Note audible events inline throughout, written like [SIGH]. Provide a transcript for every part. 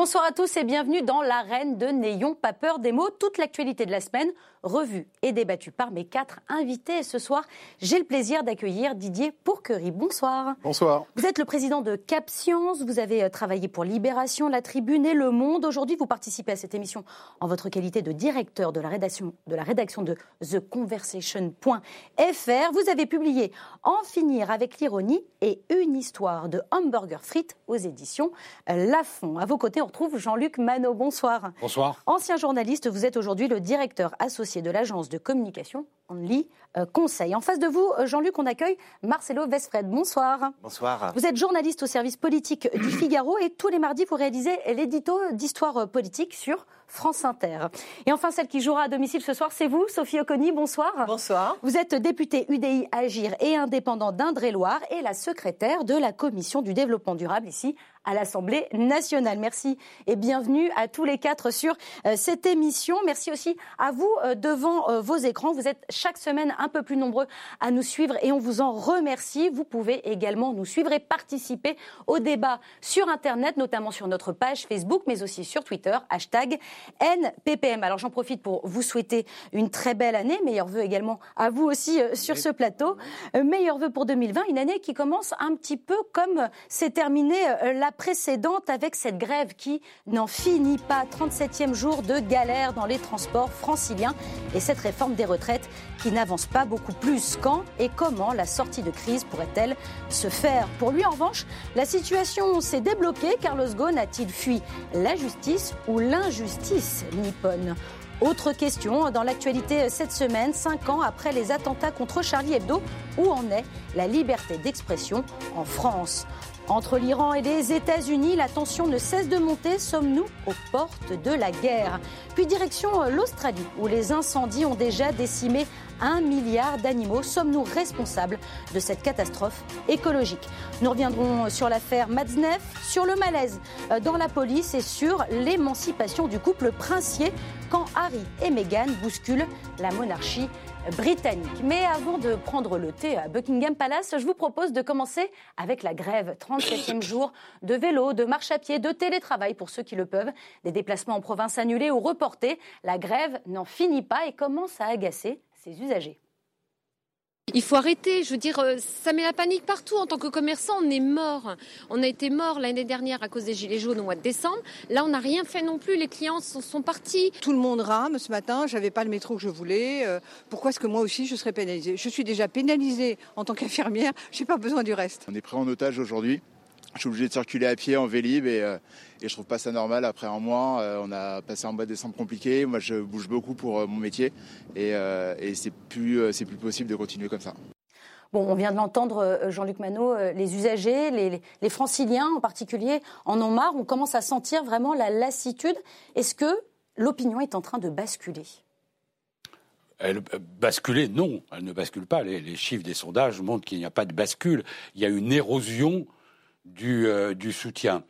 Bonsoir à tous et bienvenue dans l'arène de N'ayons pas peur des mots. Toute l'actualité de la semaine revue et débattue par mes quatre invités. Et ce soir, j'ai le plaisir d'accueillir Didier Pourquerie. Bonsoir. Bonsoir. Vous êtes le président de Cap Science. Vous avez euh, travaillé pour Libération, La Tribune et Le Monde. Aujourd'hui, vous participez à cette émission en votre qualité de directeur de la rédaction de, la rédaction de TheConversation.fr. Vous avez publié En finir avec l'ironie et une histoire de hamburger frites aux éditions Lafon. À vos côtés, on retrouve Jean-Luc Manot. Bonsoir. Bonsoir. Ancien journaliste, vous êtes aujourd'hui le directeur associé de l'agence de communication Only euh, Conseil. En face de vous, euh, Jean-Luc, on accueille Marcelo Vesfred. Bonsoir. Bonsoir. Vous êtes journaliste au service politique du [COUGHS] Figaro et tous les mardis, vous réalisez l'édito d'histoire politique sur France Inter. Et enfin, celle qui jouera à domicile ce soir, c'est vous, Sophie Oconi. Bonsoir. Bonsoir. Vous êtes députée UDI Agir et indépendant d'Indre-et-Loire et la secrétaire de la Commission du développement durable ici à l'Assemblée nationale. Merci et bienvenue à tous les quatre sur euh, cette émission. Merci aussi à vous euh, devant euh, vos écrans. Vous êtes chaque semaine un peu plus nombreux à nous suivre et on vous en remercie. Vous pouvez également nous suivre et participer au débat sur Internet, notamment sur notre page Facebook, mais aussi sur Twitter, hashtag NPPM. Alors j'en profite pour vous souhaiter une très belle année. Meilleurs vœux également à vous aussi sur ce plateau. Meilleurs vœux pour 2020, une année qui commence un petit peu comme s'est terminée la précédente avec cette grève qui n'en finit pas. 37e jour de galère dans les transports franciliens et cette réforme des retraites qui n'avance pas beaucoup plus. Quand et comment la sortie de crise pourrait-elle se faire Pour lui, en revanche, la situation s'est débloquée. Carlos Ghosn a-t-il fui la justice ou l'injustice nippone? Autre question, dans l'actualité cette semaine, cinq ans après les attentats contre Charlie Hebdo, où en est la liberté d'expression en France? Entre l'Iran et les États-Unis, la tension ne cesse de monter. Sommes-nous aux portes de la guerre? Puis direction l'Australie, où les incendies ont déjà décimé un milliard d'animaux. Sommes-nous responsables de cette catastrophe écologique? Nous reviendrons sur l'affaire Matzneff, sur le malaise dans la police et sur l'émancipation du couple princier quand Harry et Meghan bousculent la monarchie britannique. Mais avant de prendre le thé à Buckingham Palace, je vous propose de commencer avec la grève. 37e jour de vélo, de marche à pied, de télétravail pour ceux qui le peuvent, des déplacements en province annulés ou reportés. La grève n'en finit pas et commence à agacer ses usagers. Il faut arrêter. Je veux dire, euh, ça met la panique partout. En tant que commerçant, on est mort. On a été mort l'année dernière à cause des gilets jaunes au mois de décembre. Là, on n'a rien fait non plus. Les clients sont, partis. Tout le monde rame ce matin. J'avais pas le métro que je voulais. Euh, pourquoi est-ce que moi aussi je serais pénalisée? Je suis déjà pénalisée en tant qu'infirmière. J'ai pas besoin du reste. On est pris en otage aujourd'hui. Je suis obligé de circuler à pied en vélib et, euh, et je trouve pas ça normal. Après un mois, euh, on a passé un mois de décembre compliqué. Moi, je bouge beaucoup pour euh, mon métier et, euh, et c'est plus, c'est plus possible de continuer comme ça. Bon, on vient de l'entendre, Jean-Luc Manot, les usagers, les, les, franciliens en particulier, en ont marre. On commence à sentir vraiment la lassitude. Est-ce que l'opinion est en train de basculer? Elle basculer, non, elle ne bascule pas. Les, les chiffres des sondages montrent qu'il n'y a pas de bascule. Il y a une érosion du, euh, du soutien.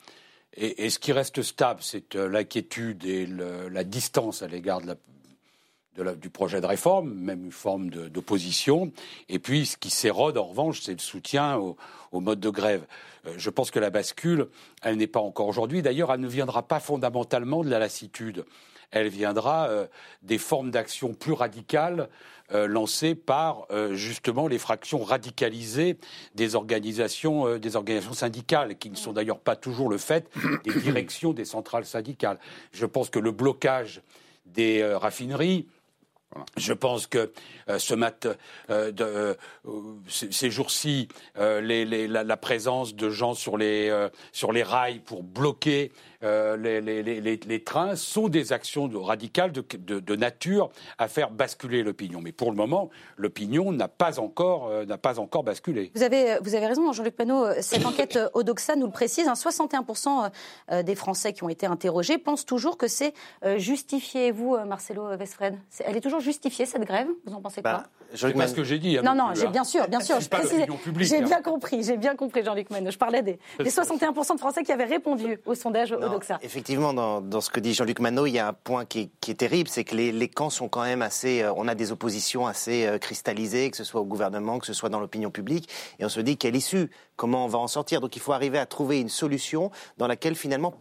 Et, ce qui reste stable, c'est euh, l'inquiétude et la distance à l'égard de du projet de réforme, même une forme d'opposition. Et puis, ce qui s'érode, en revanche, c'est le soutien au, au, mode de grève. Euh, je pense que la bascule, elle n'est pas encore aujourd'hui. D'ailleurs, elle ne viendra pas fondamentalement de la lassitude. Elle viendra euh, des formes d'action plus radicales euh, lancées par euh, justement les fractions radicalisées des organisations, des organisations syndicales, qui ne sont d'ailleurs pas toujours le fait des [COUGHS] directions des centrales syndicales. Je pense que le blocage des raffineries, je pense que euh, ce mat, euh, de, euh, ces jours-ci, la, la, présence de gens sur les, sur les rails pour bloquer les, les, trains sont des actions radicales de, de, de, nature à faire basculer l'opinion. Mais pour le moment, l'opinion n'a pas encore n'a pas encore basculé. Vous avez vous avez raison, Jean-Luc Panot. Cette enquête Odoxa nous le précise. Hein, 61% des Français qui ont été interrogés pensent toujours que c'est justifié. Vous, Marcelo Vesfred, elle est toujours justifiée cette grève? Vous en pensez bah, quoi C'est pas ce que j'ai dit. Hein, non, non, j'ai bien sûr, bien sûr. J'ai hein. bien compris, j'ai bien compris, Jean-Luc Manot. Je parlais des, des 61% de Français qui avaient répondu au sondage Effectivement, dans, ce que dit Jean-Luc Manot, il y a un point qui est, terrible, c'est que les, camps sont quand même assez... Euh, on a des oppositions assez euh, cristallisées, que ce soit au gouvernement, que ce soit dans l'opinion publique, et on se dit quelle issue Comment on va en sortir Donc il faut arriver à trouver une solution dans laquelle finalement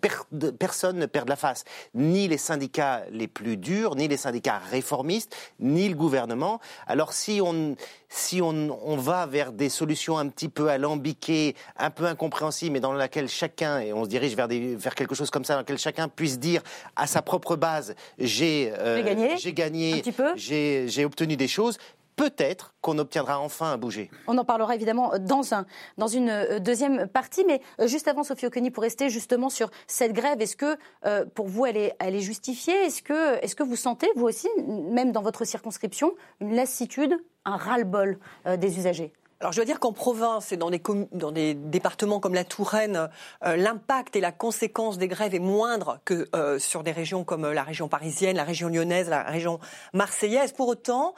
personne ne perde la face. Ni les syndicats les plus durs, ni les syndicats réformistes, ni le gouvernement. Alors si on, si on, on va vers des solutions un petit peu alambiquées, un peu incompréhensibles, mais dans laquelle chacun, et on se dirige vers, des, vers quelque chose comme ça, dans laquelle chacun puisse dire à sa propre base, j'ai euh, gagné, j'ai gagné, j'ai obtenu des choses, peut-être qu'on obtiendra enfin à bouger. On en parlera évidemment dans, un, dans une euh, deuxième partie, mais euh, juste avant, Sophie Oconi, pour rester justement sur cette grève, est-ce que euh, pour vous, elle est, elle est justifiée? Est-ce que, est que vous sentez, vous aussi, même dans votre circonscription, une lassitude, un ras-le-bol des usagers? Alors je dois dire qu'en province et dans des, départements comme la Touraine, euh, l'impact et la conséquence des grèves est moindre que euh, sur des régions comme euh, la région parisienne, la région lyonnaise, la région marseillaise. Pour autant,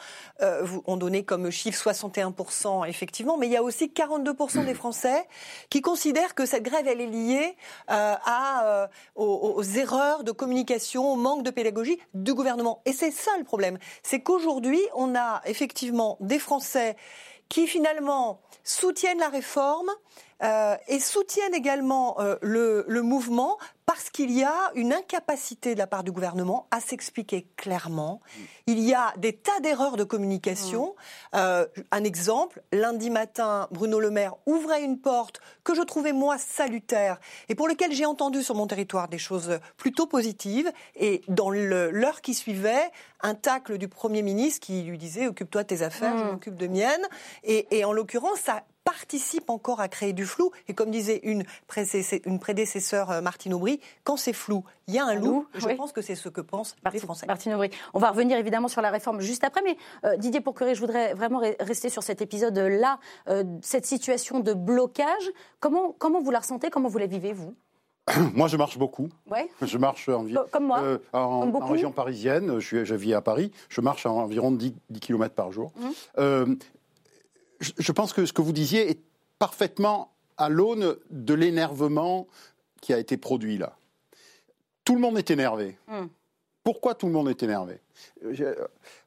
on donnait comme chiffre 61% effectivement, mais il y a aussi 42% des Français qui considèrent que cette grève elle est liée à, aux, aux erreurs de communication, au manque de pédagogie du gouvernement. Et c'est ça le problème, c'est qu'aujourd'hui on a effectivement des Français qui finalement soutiennent la réforme euh, et soutiennent également euh, le, le, mouvement parce qu'il y a une incapacité de la part du gouvernement à s'expliquer clairement. Il y a des tas d'erreurs de communication. Euh, un exemple, lundi matin, Bruno Le Maire ouvrait une porte que je trouvais moi salutaire et pour lequel j'ai entendu sur mon territoire des choses plutôt positives. Et dans l'heure qui suivait, un tacle du Premier ministre qui lui disait occupe-toi de tes affaires, je mmh. m'occupe de miennes. Et, et en l'occurrence, ça participe encore à créer du flou. Et comme disait une, une prédécesseur euh, Martine Aubry, quand c'est flou, il y a un, loup. Je pense que c'est ce que pensent les Français. Martine Aubry. On va revenir évidemment sur la réforme juste après, mais euh, Didier Pourqueré, je voudrais vraiment rester sur cet épisode-là, euh, cette situation de blocage. Comment, comment vous la ressentez? Comment vous la vivez, vous? [COUGHS] Moi, je marche beaucoup. Ouais. Je marche environ. Comme moi. en, région parisienne, je, je, vis à Paris. Je marche à environ 10, 10 km par jour. Mmh je pense que ce que vous disiez est parfaitement à l'aune de l'énervement qui a été produit là. Tout le monde est énervé. Hmm. Pourquoi tout le monde est énervé?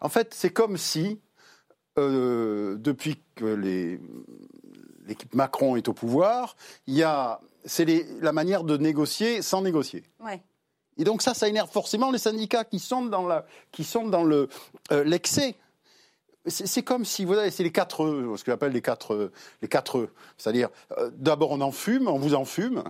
En fait, c'est comme si, euh, depuis que l'équipe Macron est au pouvoir, il y a, c'est la manière de négocier sans négocier. Et donc ça, ça énerve forcément les syndicats qui sont dans euh, l'excès c'est comme si vous avez, c'est les quatre, ce que j'appelle les quatre, les quatre, c'est-à-dire euh, d'abord on en fume, on vous en fume.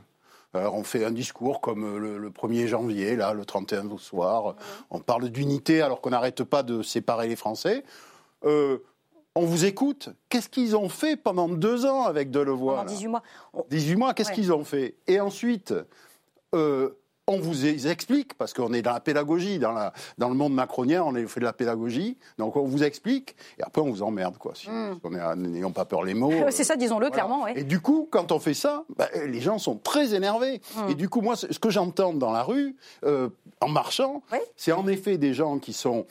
Alors on fait un discours comme le, 1er janvier, là, le 31 au soir. On parle d'unité alors qu'on n'arrête pas de séparer les Français. Euh, on vous écoute. Qu'est-ce qu'ils ont fait pendant deux ans avec Delevoye Pendant 18 mois. 18 mois, qu'est-ce qu'ils ont fait? Et ensuite, euh, on vous explique, parce qu'on est dans la pédagogie, dans, la, dans le monde macronien, on fait de la pédagogie, donc on vous explique, et après on vous emmerde, quoi. Hmm. N'ayons pas peur les mots. [LAUGHS] C'est ça, disons-le clairement. Et du coup, quand on fait ça, bah, les gens sont très énervés. Hmm. Et du coup, moi, ce que j'entends dans la rue, euh, en marchant, c'est en effet des gens qui sont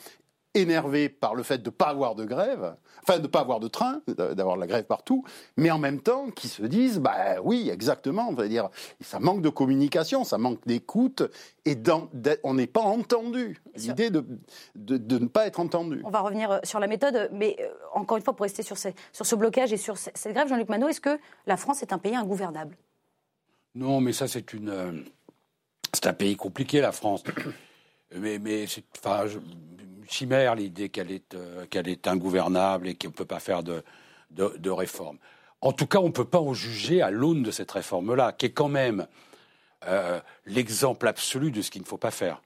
énervés par le fait de ne pas avoir de grève, enfin de ne pas avoir de train, d'avoir la grève partout, mais en même temps qui se disent, bah oui, exactement, on va dire, ça manque de communication, ça manque d'écoute, et on n'est pas entendu. L'idée de, de, ne pas être entendu. On va revenir euh, sur la méthode, mais euh, encore une fois, pour rester sur, sur ce blocage et sur cette grève, Jean-Luc Manot, est-ce que la France est un pays ingouvernable? Non, mais ça, c'est une. Euh, c'est un pays compliqué, la France. [COUGHS] Mais, mais enfin, chimère l'idée qu'elle est, euh, qu'elle est ingouvernable et qu'on ne peut pas faire de, de, réforme. En tout cas, on ne peut pas en juger à l'aune de cette réforme-là, qui est quand même euh, l'exemple absolu de ce qu'il ne faut pas faire.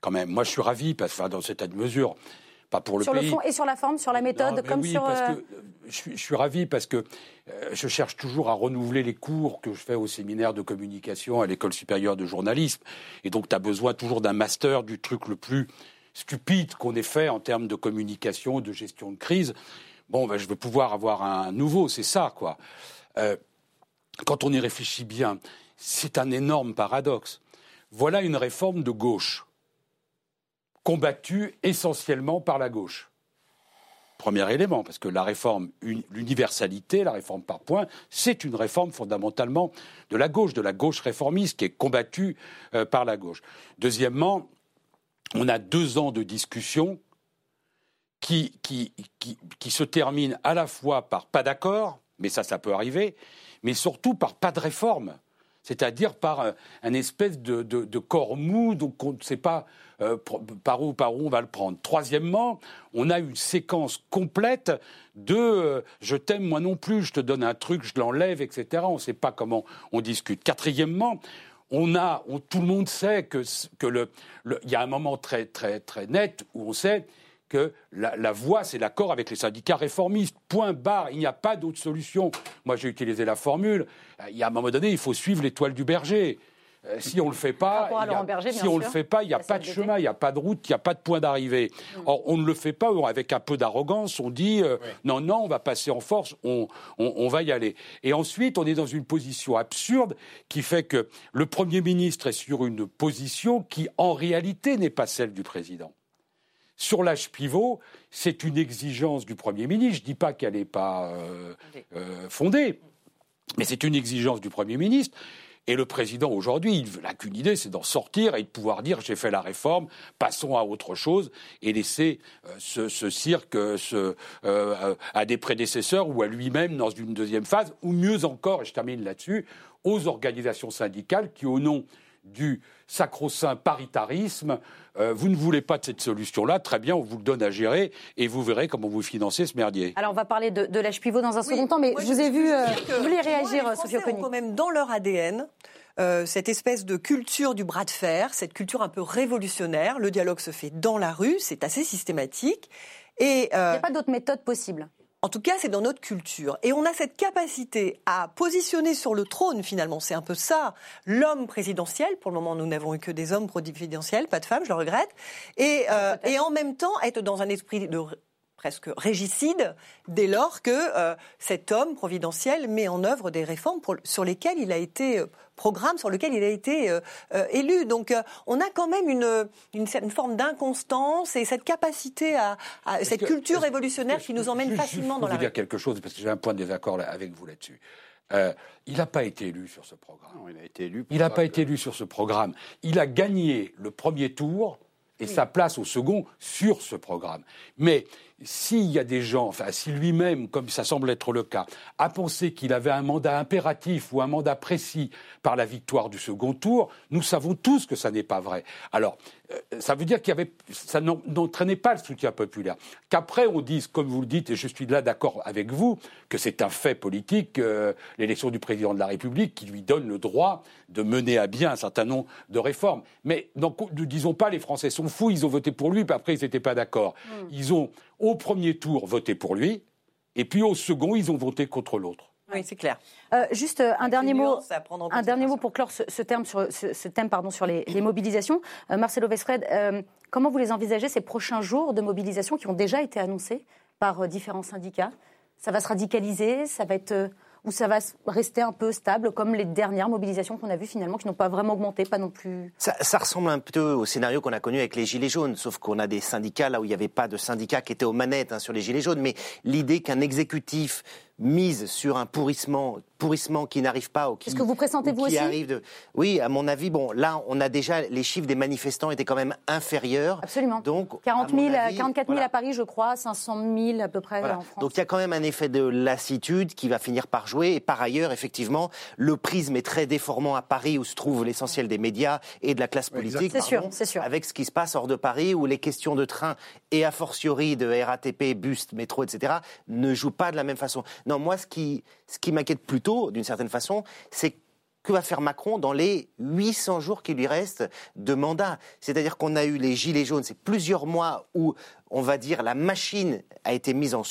Quand même, moi je suis ravi, parce que dans cette mesure, pas pour le sur le fond et sur la forme, sur la méthode, comme oui, sur. Parce que je, suis, je suis ravi parce que je cherche toujours à renouveler les cours que je fais au séminaire de communication à l'école supérieure de journalisme. Et donc, tu as besoin toujours d'un master du truc le plus stupide qu'on ait fait en termes de communication, de gestion de crise. Bon, ben, je veux pouvoir avoir un nouveau, c'est ça, quoi. Euh, quand on y réfléchit bien, c'est un énorme paradoxe. Voilà une réforme de gauche, combattue essentiellement par la gauche. Premier élément, parce que la réforme, l'universalité, la réforme par points, c'est une réforme fondamentalement de la gauche, de la gauche réformiste qui est combattue euh, par la gauche. Deuxièmement, on a deux ans de discussion qui, se terminent à la fois par pas d'accord, mais ça, ça peut arriver, mais surtout par pas de réforme c'est-à-dire par euh, un, espèce de, corps mou, donc on ne sait pas euh, par, où, par où on va le prendre. Troisièmement, on a une séquence complète de euh, je t'aime moi non plus, je te donne un truc, je l'enlève, etc. On ne sait pas comment on discute. Quatrièmement, on a, tout le monde sait que, que y a un moment très, très, très net où on sait que la, voie, c'est l'accord avec les syndicats réformistes. Point barre, il n'y a pas d'autre solution. Moi, j'ai utilisé la formule. Il y a un moment donné, il faut suivre l'étoile du berger. Si on ne le fait pas, si on le fait pas, il n'y a pas de chemin, il n'y a pas de route, il n'y a pas de point d'arrivée. Mm. Or, on ne le fait pas avec un peu d'arrogance. On dit euh, non, non, on va passer en force, on, on, va y aller. Et ensuite, on est dans une position absurde qui fait que le Premier ministre est sur une position qui, en réalité, n'est pas celle du président. Sur l'âge pivot, c'est une exigence du Premier ministre. Je ne dis pas qu'elle n'est pas euh, euh, fondée, mais c'est une exigence du Premier ministre. Et le président aujourd'hui, il n'a qu'une idée, c'est d'en sortir et de pouvoir dire j'ai fait la réforme, passons à autre chose et laisser euh, ce, cirque à des prédécesseurs ou à lui-même dans une deuxième phase, ou mieux encore, et je termine là-dessus, aux organisations syndicales qui, au nom du sacro-saint paritarisme. Euh, vous ne voulez pas de cette solution-là, très bien, on vous le donne à gérer et vous verrez comment vous financez ce merdier. Alors on va parler de, l'âge pivot dans un second temps, mais je vous ai vu, euh, vous voulez réagir, Sophie Oconi quand même dans leur ADN euh, cette espèce de culture du bras de fer, cette culture un peu révolutionnaire. Le dialogue se fait dans la rue, c'est assez systématique. Et, Il n'y a pas d'autre méthode possible. En tout cas, c'est dans notre culture. Et on a cette capacité à positionner sur le trône, finalement, c'est un peu ça, l'homme présidentiel. Pour le moment, nous n'avons eu que des hommes présidentiels, pas de femmes, je le regrette. Et, euh, et en même temps, être dans un esprit de presque régicide dès lors que euh, cet homme providentiel met en œuvre des réformes sur lesquelles il a été euh, programme sur lequel il a été euh, élu. Donc on a quand même une, une, forme d'inconstance et cette capacité à, cette culture révolutionnaire qui nous emmène facilement dans la. Je dire quelque chose parce que j'ai un point de désaccord avec vous là-dessus. il n'a pas été élu sur ce programme. il a été élu. Il n'a pas été élu sur ce programme. Il a gagné le premier tour et sa place au second sur ce programme. Mais s'il y a des gens, enfin, si lui-même, comme ça semble être le cas, a pensé qu'il avait un mandat impératif ou un mandat précis par la victoire du second tour, nous savons tous que ça n'est pas vrai. Alors, ça veut dire qu'il y avait, ça n'entraînait pas le soutien populaire. Qu'après on dise, comme vous le dites, et je suis là d'accord avec vous, que c'est un fait politique, euh, l'élection du président de la République, qui lui donne le droit de mener à bien un certain nombre de réformes. Mais ne disons pas les Français sont fous, ils ont voté pour lui, puis après ils n'étaient pas d'accord. Hmm. Ils ont au premier tour voté pour lui, et puis au second ils ont voté contre l'autre. Oui, c'est clair. Euh, juste euh, un dernier mot, un dernier mot pour clore ce, terme sur, ce, thème pardon, sur les, mobilisations. Euh, Marcelo Vesfred, comment vous les envisagez ces prochains jours de mobilisation qui ont déjà été annoncés par différents syndicats? Ça va se radicaliser Ça va être ou ça va rester un peu stable comme les dernières mobilisations qu'on a vues finalement qui n'ont pas vraiment augmenté, pas non plus? Ça, ça ressemble un peu au scénario qu'on a connu avec les Gilets jaunes, sauf qu'on a des syndicats là où il n'y avait pas de syndicats qui étaient aux manettes hein, sur les Gilets jaunes, mais l'idée qu'un exécutif mise sur un pourrissement, pourrissement qui n'arrive pas. Est-ce que vous pressentez vous aussi arrive de... Oui, à mon avis, bon, là, on a déjà les chiffres des manifestants étaient quand même inférieurs. Absolument. Donc, 40 000, 44 000 à Paris, je crois, 500 000 à peu près en France. Donc il y a quand même un effet de lassitude qui va finir par jouer. Et par ailleurs, effectivement, le prisme est très déformant à Paris où se trouve l'essentiel des médias et de la classe politique. C'est sûr, c'est sûr. Avec ce qui se passe hors de Paris où les questions de train et a fortiori de RATP, bus, métro, etc. ne jouent pas de la même façon. Non, moi, ce qui, ce qui m'inquiète plutôt, d'une certaine façon, c'est que va faire Macron dans les 800 jours qui lui restent de mandat? C'est-à-dire qu'on a eu les gilets jaunes, c'est plusieurs mois où on va dire, la machine a été mise en,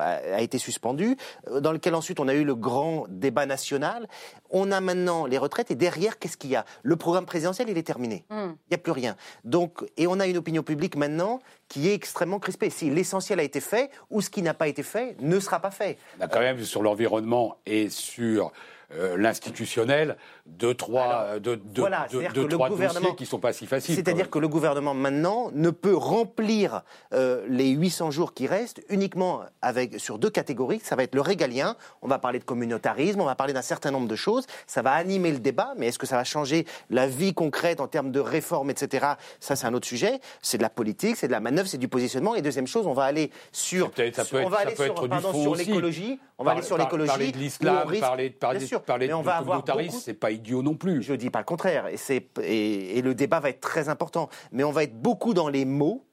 a, été suspendue, euh, dans lequel ensuite on a eu le grand débat national. On a maintenant les retraites et derrière, qu'est-ce qu'il y a? Le programme présidentiel, il est terminé. Hmm. Il n'y a plus rien. Donc, et on a une opinion publique maintenant qui est extrêmement crispée. Si l'essentiel a été fait, ou ce qui n'a pas été fait ne sera pas fait. On a quand même sur l'environnement et sur euh, l'institutionnel, deux, trois, deux, voilà, deux, deux, trois dossiers qui sont pas si faciles. C'est-à-dire que le gouvernement maintenant ne peut remplir euh, les 800 jours qui restent uniquement avec, sur deux catégories. Ça va être le régalien, on va parler de communautarisme, on va parler d'un certain nombre de choses. Ça va animer le débat, mais est-ce que ça va changer la vie concrète en termes de réforme, etc. Ça, c'est un autre sujet. C'est de la politique, c'est de la manœuvre, c'est du positionnement. Et deuxième chose, on va aller sur, ça peut être, on va aller sur, pardon, l'écologie. On va aller sur l'écologie. Parler de l'islam, parler, parler, Bien sûr, parler mais de on va avoir beaucoup- c'est pas idiot non plus. Je dis pas le contraire, et, et, et le débat va être très important. Mais on va être beaucoup dans les mots.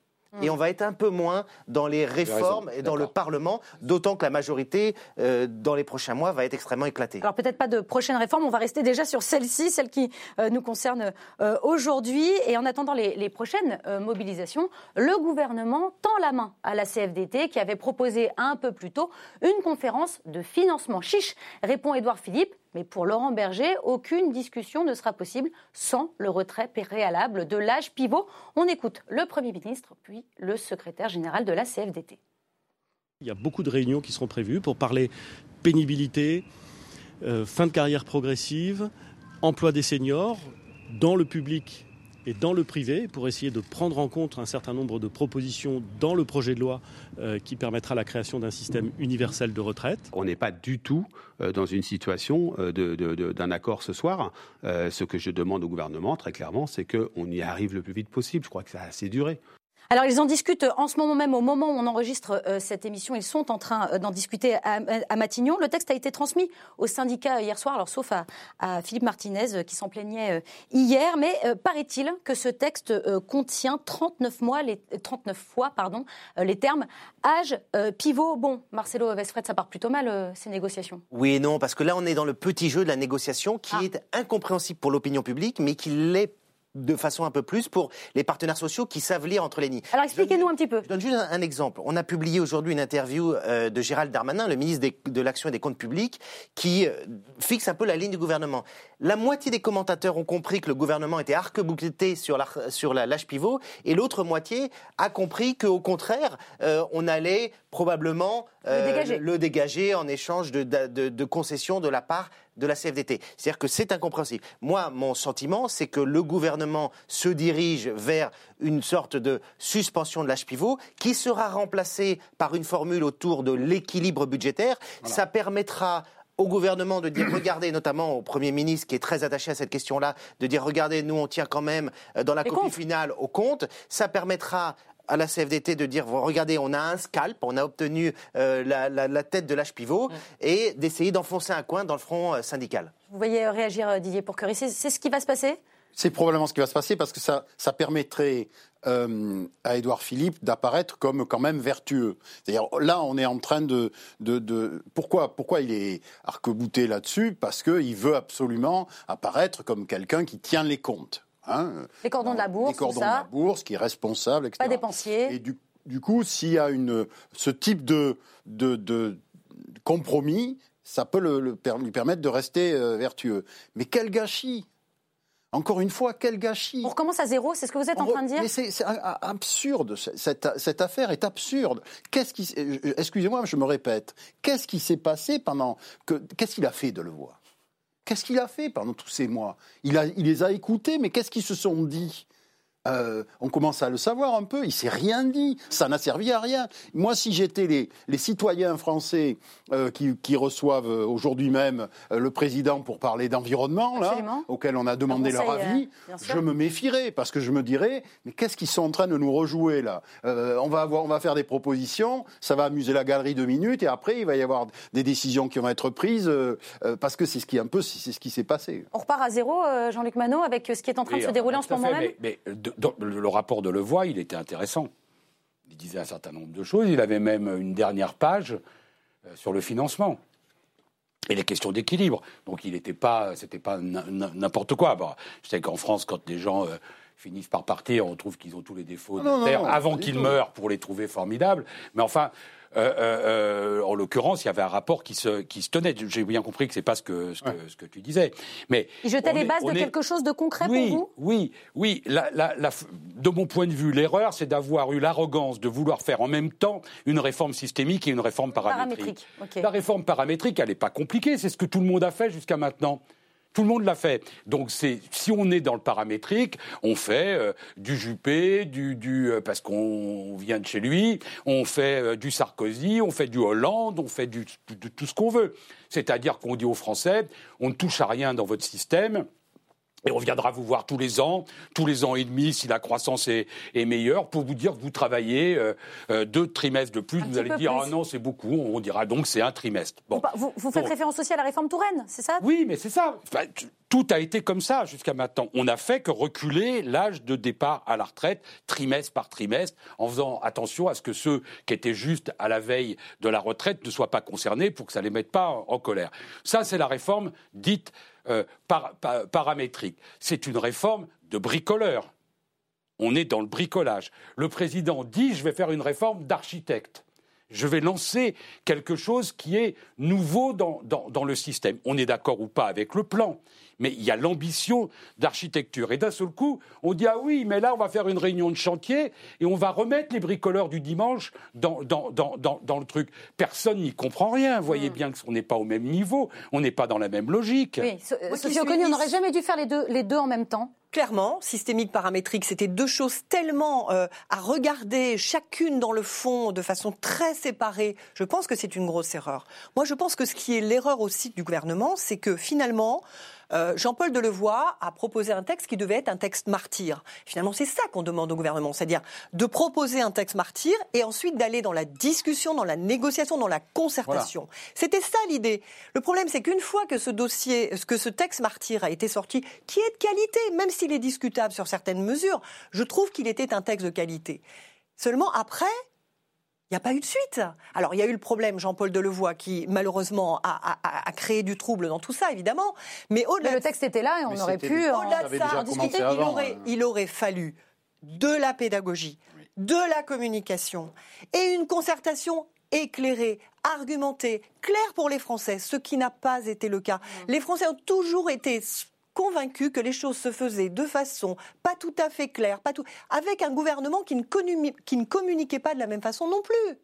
Et on va être un peu moins dans les réformes et dans le. Parlement, d'autant que la majorité, euh, dans les prochains mois, va être extrêmement éclatée. Alors peut-être pas de prochaine réforme, on va rester déjà sur celle-ci, celle qui euh, nous concerne euh, aujourd'hui. Et en attendant les, les prochaines euh, mobilisations, le gouvernement tend la main à la CFDT qui avait proposé un peu plus tôt une conférence de financement. Chiche, répond Édouard Philippe. Mais pour Laurent Berger, aucune discussion ne sera possible sans le retrait préalable de l'âge pivot. On écoute le Premier ministre, puis le secrétaire général de la CFDT. Il y a beaucoup de réunions qui seront prévues pour parler pénibilité, euh, fin de carrière progressive, emploi des seniors, dans le public et dans le privé, pour essayer de prendre en compte un certain nombre de propositions dans le projet de loi euh, qui permettra la création d'un système universel de retraite. On n'est pas du tout euh, dans une situation euh, d'un accord ce soir. Ce que je demande au gouvernement, très clairement, c'est qu'on y arrive le plus vite possible. Je crois que ça a assez duré. Alors, ils en discutent en ce moment même, au moment où on enregistre euh, cette émission. Ils sont en train euh, d'en discuter à, à Matignon. Le texte a été transmis au syndicat hier soir, alors sauf à, à Philippe Martinez euh, qui s'en plaignait hier. Mais euh, paraît-il que ce texte euh, contient 39, mois, les, 39 fois pardon, les termes âge pivot. Bon, Marcelo Vesfred, ça part plutôt mal, ces négociations. Oui et non, parce que là, on est dans le petit jeu de la négociation qui Ah. est incompréhensible pour l'opinion publique, mais qui l'est de façon un peu plus pour les partenaires sociaux qui savent lire entre les lignes. Alors, expliquez-nous un petit peu. Je donne juste un, un exemple. On a publié aujourd'hui une interview euh, de Gérald Darmanin, le ministre des- de l'Action et des Comptes Publics, qui euh, fixe un peu la ligne du gouvernement. La moitié des commentateurs ont compris que le gouvernement était arc-bouté sur la- sur la l'âge pivot, et l'autre moitié a compris qu'au contraire, euh, on allait probablement euh, dégager. le dégager en échange de, de- de concessions de la part de la CFDT. C'est-à-dire que c'est incompréhensible. Moi, mon sentiment, c'est que le gouvernement se dirige vers une sorte de suspension de l'âge pivot qui sera remplacée par une formule autour de l'équilibre budgétaire. Ça permettra au gouvernement de dire, [CLEARS THROAT] regardez, notamment au Premier ministre qui est très attaché à cette question-là, de dire, regardez, nous on tient quand même euh, dans la Les copie comptes. finale au compte. Ça permettra à la CFDT de dire, regardez, on a un scalp, on a obtenu euh, la, la- la tête de l'âge pivot, et d'essayer d'enfoncer un coin dans le front euh, syndical. Vous voyez euh, réagir Didier Pourquerie. C'est c'est ce qui va se passer? C'est probablement ce qui va se passer parce que ça, ça permettrait euh, à Édouard Philippe d'apparaître comme quand même vertueux. C'est-à-dire là, on est en train de, de, de- pourquoi pourquoi il est arc-bouté là-dessus? Parce qu'il veut absolument apparaître comme quelqu'un qui tient les comptes. Hein. Les cordons de la bourse, les cordons tout de ça. la bourse, qui est responsable, etc. Pas dépensier. Et du, du coup, s'il y a une, ce type de, de, de compromis, ça peut le, le per- lui permettre de rester euh, vertueux. Mais quel gâchis Encore une fois, quel gâchis On recommence à zéro, c'est ce que vous êtes en train de dire? Mais c'est absurde. Cette, cette affaire est absurde. Qu'est-ce qui, euh, excusez-moi, je me répète. Qu'est-ce qui s'est passé pendant que, qu'est-ce qu'il a fait de le voir Qu'est-ce qu'il a fait pendant tous ces mois? Il, les a écoutés, mais qu'est-ce qu'ils se sont dit? Euh, on commence à le savoir un peu. Il s'est rien dit. Ça n'a servi à rien. Moi, si j'étais les, les citoyens français euh, qui, qui reçoivent euh, aujourd'hui même euh, le président pour parler d'environnement, là, auquel on a demandé leur avis, euh, je me méfierais parce que je me dirais mais qu'est-ce qu'ils sont en train de nous rejouer là? Euh, On va avoir, on va faire des propositions, ça va amuser la galerie deux minutes et après il va y avoir des décisions qui vont être prises parce que c'est ce qui un peu c'est ce qui s'est passé. On repart à zéro, euh, Jean-Luc Manot, avec ce qui est en train de se dérouler en tout ce moment fait, même Mais, mais de- dans le rapport de Levoix, il était intéressant. Il disait un certain nombre de choses. Il avait même une dernière page euh, sur le financement et les questions d'équilibre. Donc il n'était pas, c'était pas n'importe quoi. Bon, je sais qu'en France, quand des gens euh, finissent par partir, on trouve qu'ils ont tous les défauts non, de non, terre non, avant qu'ils meurent pour les trouver formidables. Mais enfin, euh, euh, en l'occurrence, il y avait un rapport qui se, qui se tenait. J'ai bien compris que c'est pas ce que, ce, que, ce que tu disais. Mais Il jetait les bases de est- quelque chose de concret oui, pour vous? Oui, oui. La- la- la- de mon point de vue, l'erreur, c'est d'avoir eu l'arrogance de vouloir faire en même temps une réforme systémique et une réforme paramétrique. Paramétrique, ok. La réforme paramétrique, elle n'est pas compliquée. C'est ce que tout le monde a fait jusqu'à maintenant. Tout le monde l'a fait. Donc, c'est si on est dans le paramétrique, on fait euh, du Juppé, du, du euh, parce qu'on vient de chez lui, on fait euh, du Sarkozy, on fait du Hollande, on fait du, de tout ce qu'on veut. C'est-à-dire qu'on dit aux Français, on ne touche à rien dans votre système. Et on viendra vous voir tous les ans, tous les ans et demi, si la croissance est, est meilleure, pour vous dire que vous travaillez euh, euh, deux trimestres de plus. Un vous allez dire, plus. ah non, c'est beaucoup. On dira donc c'est un trimestre. Bon. Vous, faites référence aussi à la réforme Touraine, c'est ça? Oui, mais c'est ça. Enfin, tout a été comme ça jusqu'à maintenant. On n'a fait que reculer l'âge de départ à la retraite, trimestre par trimestre, en faisant attention à ce que ceux qui étaient juste à la veille de la retraite ne soient pas concernés pour que ça ne les mette pas en, en colère. Ça, c'est la réforme dite euh, par- par- paramétrique. C'est une réforme de bricoleur. On est dans le bricolage. Le président dit je vais faire une réforme d'architecte. Je vais lancer quelque chose qui est nouveau dans, dans- dans le système. On est d'accord ou pas avec le plan, mais il y a l'ambition d'architecture. Et d'un seul coup, on dit ah oui, mais là on va faire une réunion de chantier et on va remettre les bricoleurs du dimanche dans, dans, dans, dans, dans le truc. Personne n'y comprend rien. Vous voyez bien qu'on n'est pas au même niveau, on n'est pas dans la même logique. Oui, So- qui Sophie on n'aurait jamais dû faire les deux, les deux en même temps. Clairement, systémique, paramétrique, c'était deux choses tellement euh, à regarder chacune dans le fond de façon très séparée. Je pense que c'est une grosse erreur. Moi, je pense que ce qui est l'erreur aussi du gouvernement, c'est que finalement, euh, Jean-Paul Delevoye a proposé un texte qui devait être un texte martyr. Finalement, c'est ça qu'on demande au gouvernement, c'est-à-dire de proposer un texte martyr et ensuite d'aller dans la discussion, dans la négociation, dans la concertation. C'était ça l'idée. Le problème, c'est qu'une fois que ce dossier, que ce texte martyr a été sorti, qui est de qualité, même s'il est discutable sur certaines mesures, je trouve qu'il était un texte de qualité. Seulement après, il n'y a pas eu de suite. Alors, il y a eu le problème, Jean-Paul Delevoye, qui malheureusement a, a- a créé du trouble dans tout ça, évidemment. Mais au-delà Mais le de texte était là et on Mais aurait pu. au-delà ça de ça, déjà en discuter, commencé il, avant, aurait, il aurait fallu de la pédagogie, de la communication et une concertation éclairée, argumentée, claire pour les Français, ce qui n'a pas été le cas. Les Français ont toujours été convaincus que les choses se faisaient de façon pas tout à fait claire, pas tout, avec un gouvernement qui ne, communi- qui ne communiquait pas de la même façon non plus.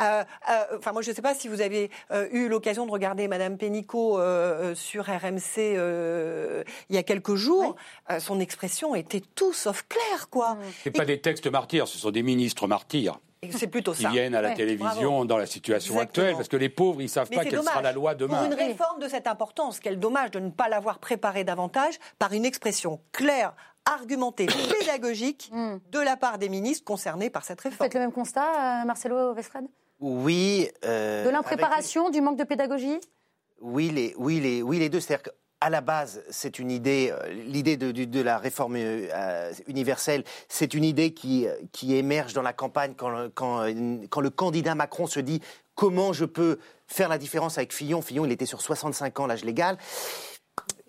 Euh, euh, enfin, moi, je ne sais pas si vous avez euh, eu l'occasion de regarder Madame Pénicaud euh, euh, sur RMC euh, il y a quelques jours. Euh, son expression était tout sauf claire, quoi. Ce pas des textes martyrs, ce sont des ministres martyrs c'est plutôt qui ça. viennent à la Ouais, télévision bravo. dans la situation Exactement. actuelle, parce que les pauvres, ils savent Mais pas quelle sera la loi Pour demain. une réforme de cette importance, quel dommage de ne pas l'avoir préparée davantage par une expression claire, argumentée, [COUGHS] pédagogique Hmm. de la part des ministres concernés par cette Vous réforme. faites le même constat, euh, Marcelo Westred Oui. euh, De avec- l'impréparation, du manque de pédagogie? Oui, les, oui, les, oui, les deux. C'est-à-dire qu'à la base, c'est une idée, euh, l'idée de, la réforme euh, euh, universelle, c'est une idée qui, qui émerge dans la campagne quand, le- quand, quand le candidat Macron se dit comment je peux faire la différence avec Fillon? Fillon, il était sur 65 ans, l'âge légal.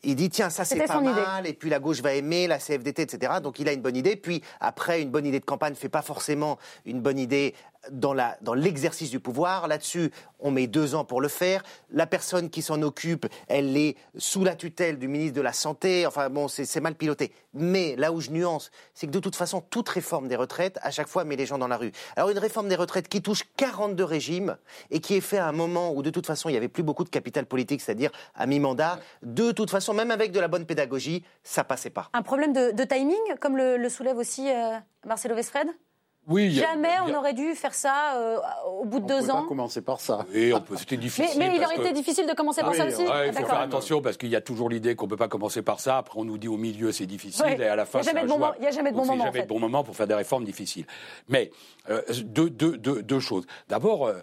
Il dit tiens ça c'est pas idée. mal et puis la gauche va aimer la CFDT etc donc il a une bonne idée puis après une bonne idée de campagne fait pas forcément une bonne idée dans l'exercice du pouvoir. Là-dessus on met deux ans pour le faire. La personne qui s'en occupe elle est sous la tutelle du ministre de la santé. Enfin bon c'est mal piloté. Mais là où je nuance c'est que de toute façon toute réforme des retraites à chaque fois met les gens dans la rue. Alors une réforme des retraites qui touche 42 régimes et qui est fait à un moment où de toute façon il y avait plus beaucoup de capital politique c'est-à-dire à mi-mandat de toute façon même avec de la bonne pédagogie ça passait pas. Un problème de, timing, comme le, soulève aussi euh, Marcelo Westred Oui, a- Jamais on a- aurait dû faire ça euh, au bout de On deux ans. pas commencer par ça. Oui, on peut- c'était difficile. Mais, mais il aurait que- été difficile de commencer par Ah ça oui, aussi Ouais, il faut faire attention parce qu'il y a toujours l'idée qu'on ne peut pas commencer par ça. Après, on nous dit au milieu c'est difficile Ouais. et à la fin Il y a jamais c'est de bon moment- il y a jamais de bon c'est moment, en jamais fait. de bon moment pour faire des réformes difficiles. Mais euh, deux, deux- deux- deux choses. D'abord, euh,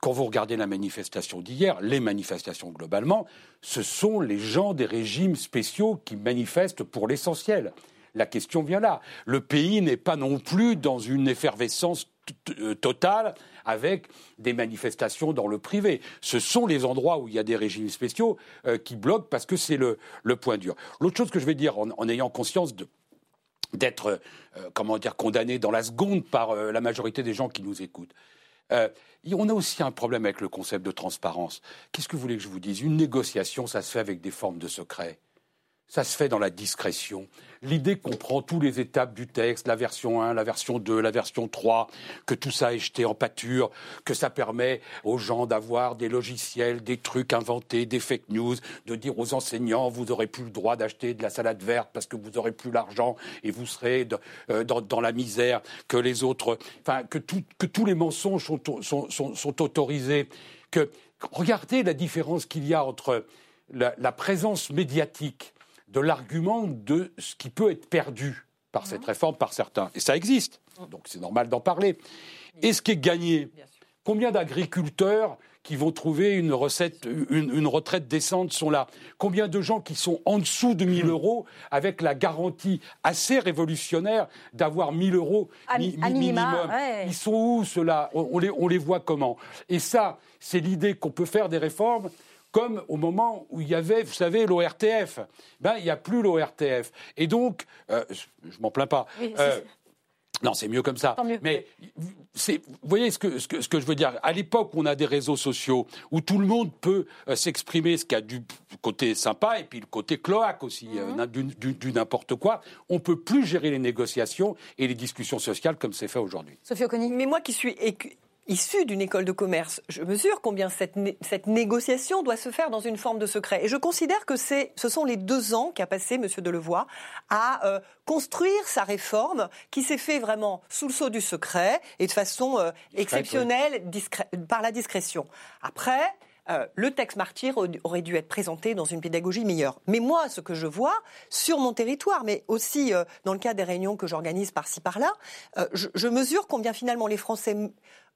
quand vous regardez la manifestation d'hier, les manifestations globalement, ce sont les gens des régimes spéciaux qui manifestent pour l'essentiel. La question vient là. Le pays n'est pas non plus dans une effervescence euh, totale avec des manifestations dans le privé. Ce sont les endroits où il y a des régimes spéciaux euh, qui bloquent parce que c'est le, point dur. L'autre chose que je vais dire en, ayant conscience d'être, euh, comment dire, condamné dans la seconde par la majorité des gens qui nous écoutent. On a aussi un problème avec le concept de transparence. Qu'est-ce que vous voulez que je vous dise? Une négociation, ça se fait avec des formes de secret. Ça se fait dans la discrétion. L'idée qu'on prend toutes les étapes du texte, la version 1, la version 2, la version 3, que tout ça est jeté en pâture, que ça permet aux gens d'avoir des logiciels, des trucs inventés, des fake news, de dire aux enseignants, vous n'aurez plus le droit d'acheter de la salade verte parce que vous n'aurez plus l'argent et vous serez euh, dans, la misère, que les autres, enfin, que, tous les mensonges sont, autorisés, que regardez la différence qu'il y a entre la présence médiatique de l'argument de ce qui peut être perdu par cette réforme par certains. Et ça existe, donc c'est normal d'en parler. Et ce qui est gagné Combien d'agriculteurs qui vont trouver une, recette, une, retraite décente sont là? Combien de gens qui sont en dessous de 1000 euros avec la garantie assez révolutionnaire d'avoir 1000 euros minimum? Ils sont où ceux-là? On, les, on les voit comment? Et ça, c'est l'idée qu'on peut faire des réformes comme au moment où il y avait, vous savez, l'ORTF. Ben, il n'y a plus l'ORTF. Et donc, euh, je m'en plains pas. Euh, non, c'est mieux comme ça. Mais vous voyez ce que, ce, que, je veux dire. À l'époque, où on a des réseaux sociaux où tout le monde peut euh, s'exprimer, ce qui a du côté sympa et puis le côté cloaque aussi, mhm. du, n'importe quoi. On peut plus gérer les négociations et les discussions sociales comme c'est fait aujourd'hui. Sophie Oconi. Mais moi qui suis issu d'une école de commerce, je mesure combien cette, cette, négociation doit se faire dans une forme de secret. Et je considère que c'est, ce sont les deux ans qu'a passé M. Delevoye à euh, construire sa réforme qui s'est fait vraiment sous le sceau du secret et de façon euh, exceptionnelle par la discrétion. Après, euh, le texte martyr aurait dû être présenté dans une pédagogie meilleure. Mais moi, ce que je vois sur mon territoire, mais aussi dans le cadre des réunions que j'organise par-ci par-là, je, je, mesure combien finalement les Français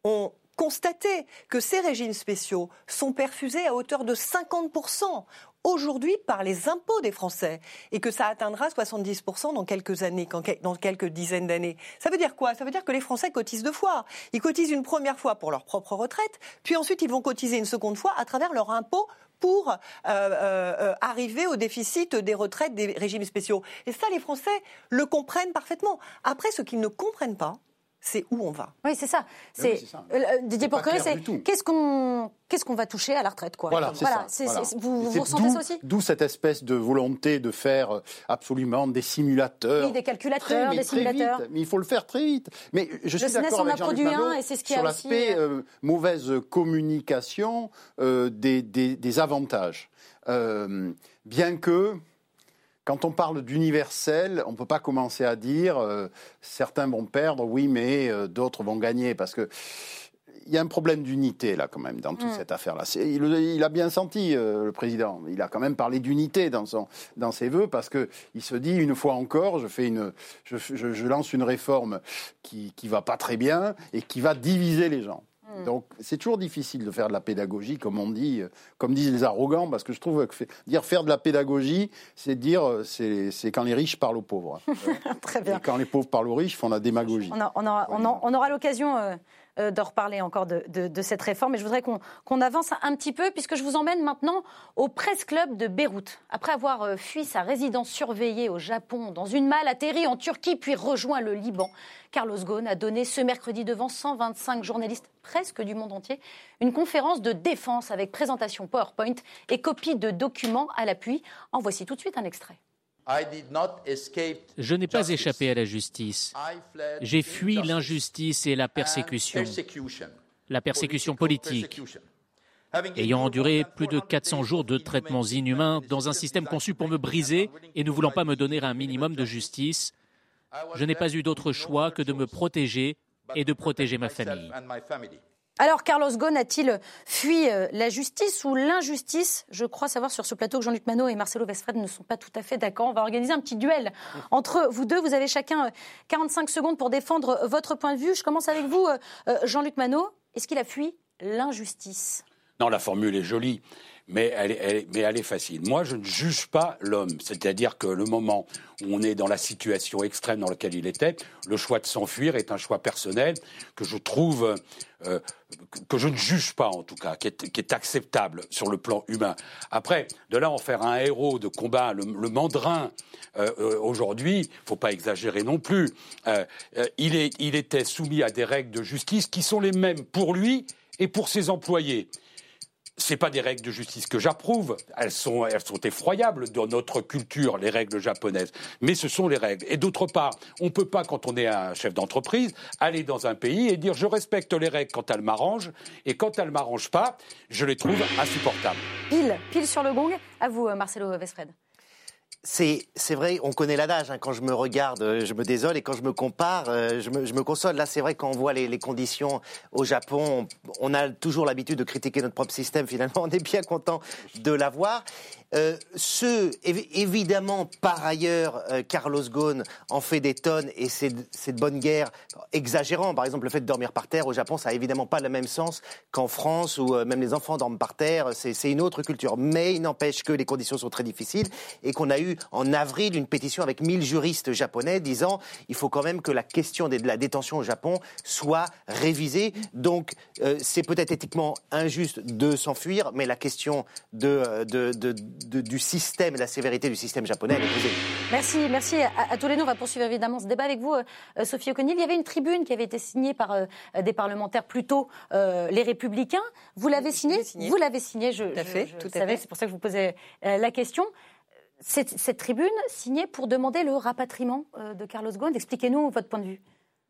ont constaté que ces régimes spéciaux sont perfusés à hauteur de 50% aujourd'hui par les impôts des Français et que ça atteindra 70% dans quelques années, dans quelques dizaines d'années. Ça veut dire quoi? Ça veut dire que les Français cotisent deux fois. Ils cotisent une première fois pour leur propre retraite, puis ensuite ils vont cotiser une seconde fois à travers leur impôt pour euh, euh, arriver au déficit des retraites des régimes spéciaux. Et ça, les Français le comprennent parfaitement. Après, ce qu'ils ne comprennent pas, c'est où on va. Oui, c'est ça. C'est euh, Didier Porqueré, c'est qu'est-ce qu'on qu'est-ce qu'on va toucher à la retraite, quoi? Voilà, c'est ça. Vous, vous ressentez ça aussi? D'où cette espèce de volonté de faire absolument des simulateurs. Oui, des calculateurs, des simulateurs. mais il faut le faire très vite. Mais je suis d'accord avec Jean-Luc Manot ce sur l'aspect euh, euh, mauvaise communication des, des, des, avantages. bien que quand on parle d'universel, on ne peut pas commencer à dire euh, certains vont perdre, oui, mais euh, d'autres vont gagner, parce que il y a un problème d'unité là quand même dans toute mm. cette affaire-là. Il, il, a bien senti euh, le président. Il a quand même parlé d'unité dans son dans ses vœux parce que il se dit une fois encore, je fais une, je, je lance une réforme qui qui va pas très bien et qui va diviser les gens. Mm. Donc c'est toujours difficile de faire de la pédagogie, comme on dit, euh, comme disent les arrogants, parce que je trouve que dire faire de la pédagogie, c'est dire euh, c'est quand les riches parlent aux pauvres. [LAUGHS] Très bien. Et quand les pauvres parlent aux riches, font la démagogie. On, on aura l'occasion. Euh, euh, de reparler encore de, cette réforme. Et je voudrais qu'on avance un petit peu, puisque je vous emmène maintenant au Presse Club de Beyrouth. Après avoir euh, fui sa résidence surveillée au Japon, dans une malle atterri en Turquie, puis rejoint le Liban, Carlos Ghosn a donné ce mercredi devant 125 journalistes presque du monde entier une conférence de défense avec présentation PowerPoint et copie de documents à l'appui. En voici tout de suite un extrait. Je n'ai pas échappé à la justice. J'ai fui l'injustice et la persécution, la persécution politique. Ayant enduré plus de 400 jours de traitements inhumains dans un système conçu pour me briser et ne voulant pas me donner un minimum de justice, je n'ai pas eu d'autre choix que de me protéger et de protéger ma famille. Alors, Carlos Ghosn a-t-il fui euh, la justice ou l'injustice? Je crois savoir sur ce plateau que Jean-Luc Manot et Marcelo Westfred ne sont pas tout à fait d'accord. On va organiser un petit duel entre vous deux. Vous avez chacun 45 euh, secondes pour défendre votre point de vue. Je commence avec vous, euh, Jean-Luc Manot. Est-ce qu'il a fui l'injustice? Non, la formule est jolie mais elle, est, mais elle est facile. Moi, je ne juge pas l'homme, c'est-à-dire que le moment où on est dans la situation extrême dans laquelle il était, le choix de s'enfuir est un choix personnel que je trouve, euh, que je ne juge pas en tout cas, qui est, qui est, acceptable sur le plan humain. Après, de là en faire un héros de combat, le, le mandrin euh, euh, aujourd'hui, faut pas exagérer non plus. Euh, euh, il, est, il était soumis à des règles de justice qui sont les mêmes pour lui et pour ses employés c'est pas des règles de justice que j'approuve. Elles sont, elles sont effroyables dans notre culture, les règles japonaises. Mais ce sont les règles. Et d'autre part, on peut pas, quand on est un chef d'entreprise, aller dans un pays et dire je respecte les règles quand elles m'arrangent et quand elles m'arrangent pas, je les trouve insupportables. Pile, pile sur le gong. À vous, Marcelo Vesfred c'est vrai, on connaît l'adage. Hein. quand je me regarde, euh, je me désole, et quand je me compare, euh, je me, je me console. Là, c'est vrai, quand on voit les, les, conditions au Japon, on, a toujours l'habitude de critiquer notre propre système. Finalement, on est bien content de l'avoir. Euh, ce, évidemment, par ailleurs, euh, Carlos Ghosn en fait des tonnes et c'est de bonne guerre exagérant. Par exemple, le fait de dormir par terre au Japon, ça n'a évidemment pas le même sens qu'en France où même les enfants dorment par terre. C'est une autre culture. Mais il n'empêche que les conditions sont très difficiles et qu'on a eu en avril une pétition avec 1000 juristes japonais disant il faut quand même que la question de la détention au Japon soit révisée. Donc euh, c'est peut-être éthiquement injuste de s'enfuir, mais la question de, du système et de la sévérité du système japonais est posée. Merci, merci à, tous les deux. On va poursuivre évidemment ce débat avec vous, euh, Sophie O'Connell. Il y avait une tribune qui avait été signée par euh, des parlementaires plutôt les Républicains. Vous l'avez signée Vous l'avez signée, je, tout à fait, tout savais, c'est pour ça que je vous posais la question cette, tribune signée pour demander le rapatriement euh, de Carlos Ghosn. Expliquez-nous votre point de vue.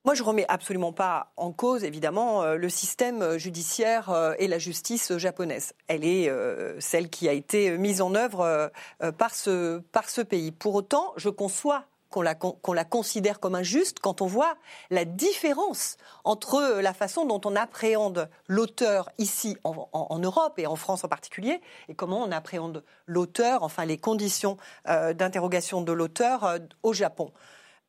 Moi, je remets absolument pas en cause, évidemment, euh, le système judiciaire euh, et la justice japonaise. Elle est celle qui a été mise en œuvre par ce, pays. Pour autant, je conçois qu'on la, la, considère comme injuste quand on voit la différence entre la façon dont on appréhende l'auteur ici en, Europe et en France en particulier, et comment on appréhende l'auteur, enfin les conditions euh, d'interrogation de l'auteur euh, au Japon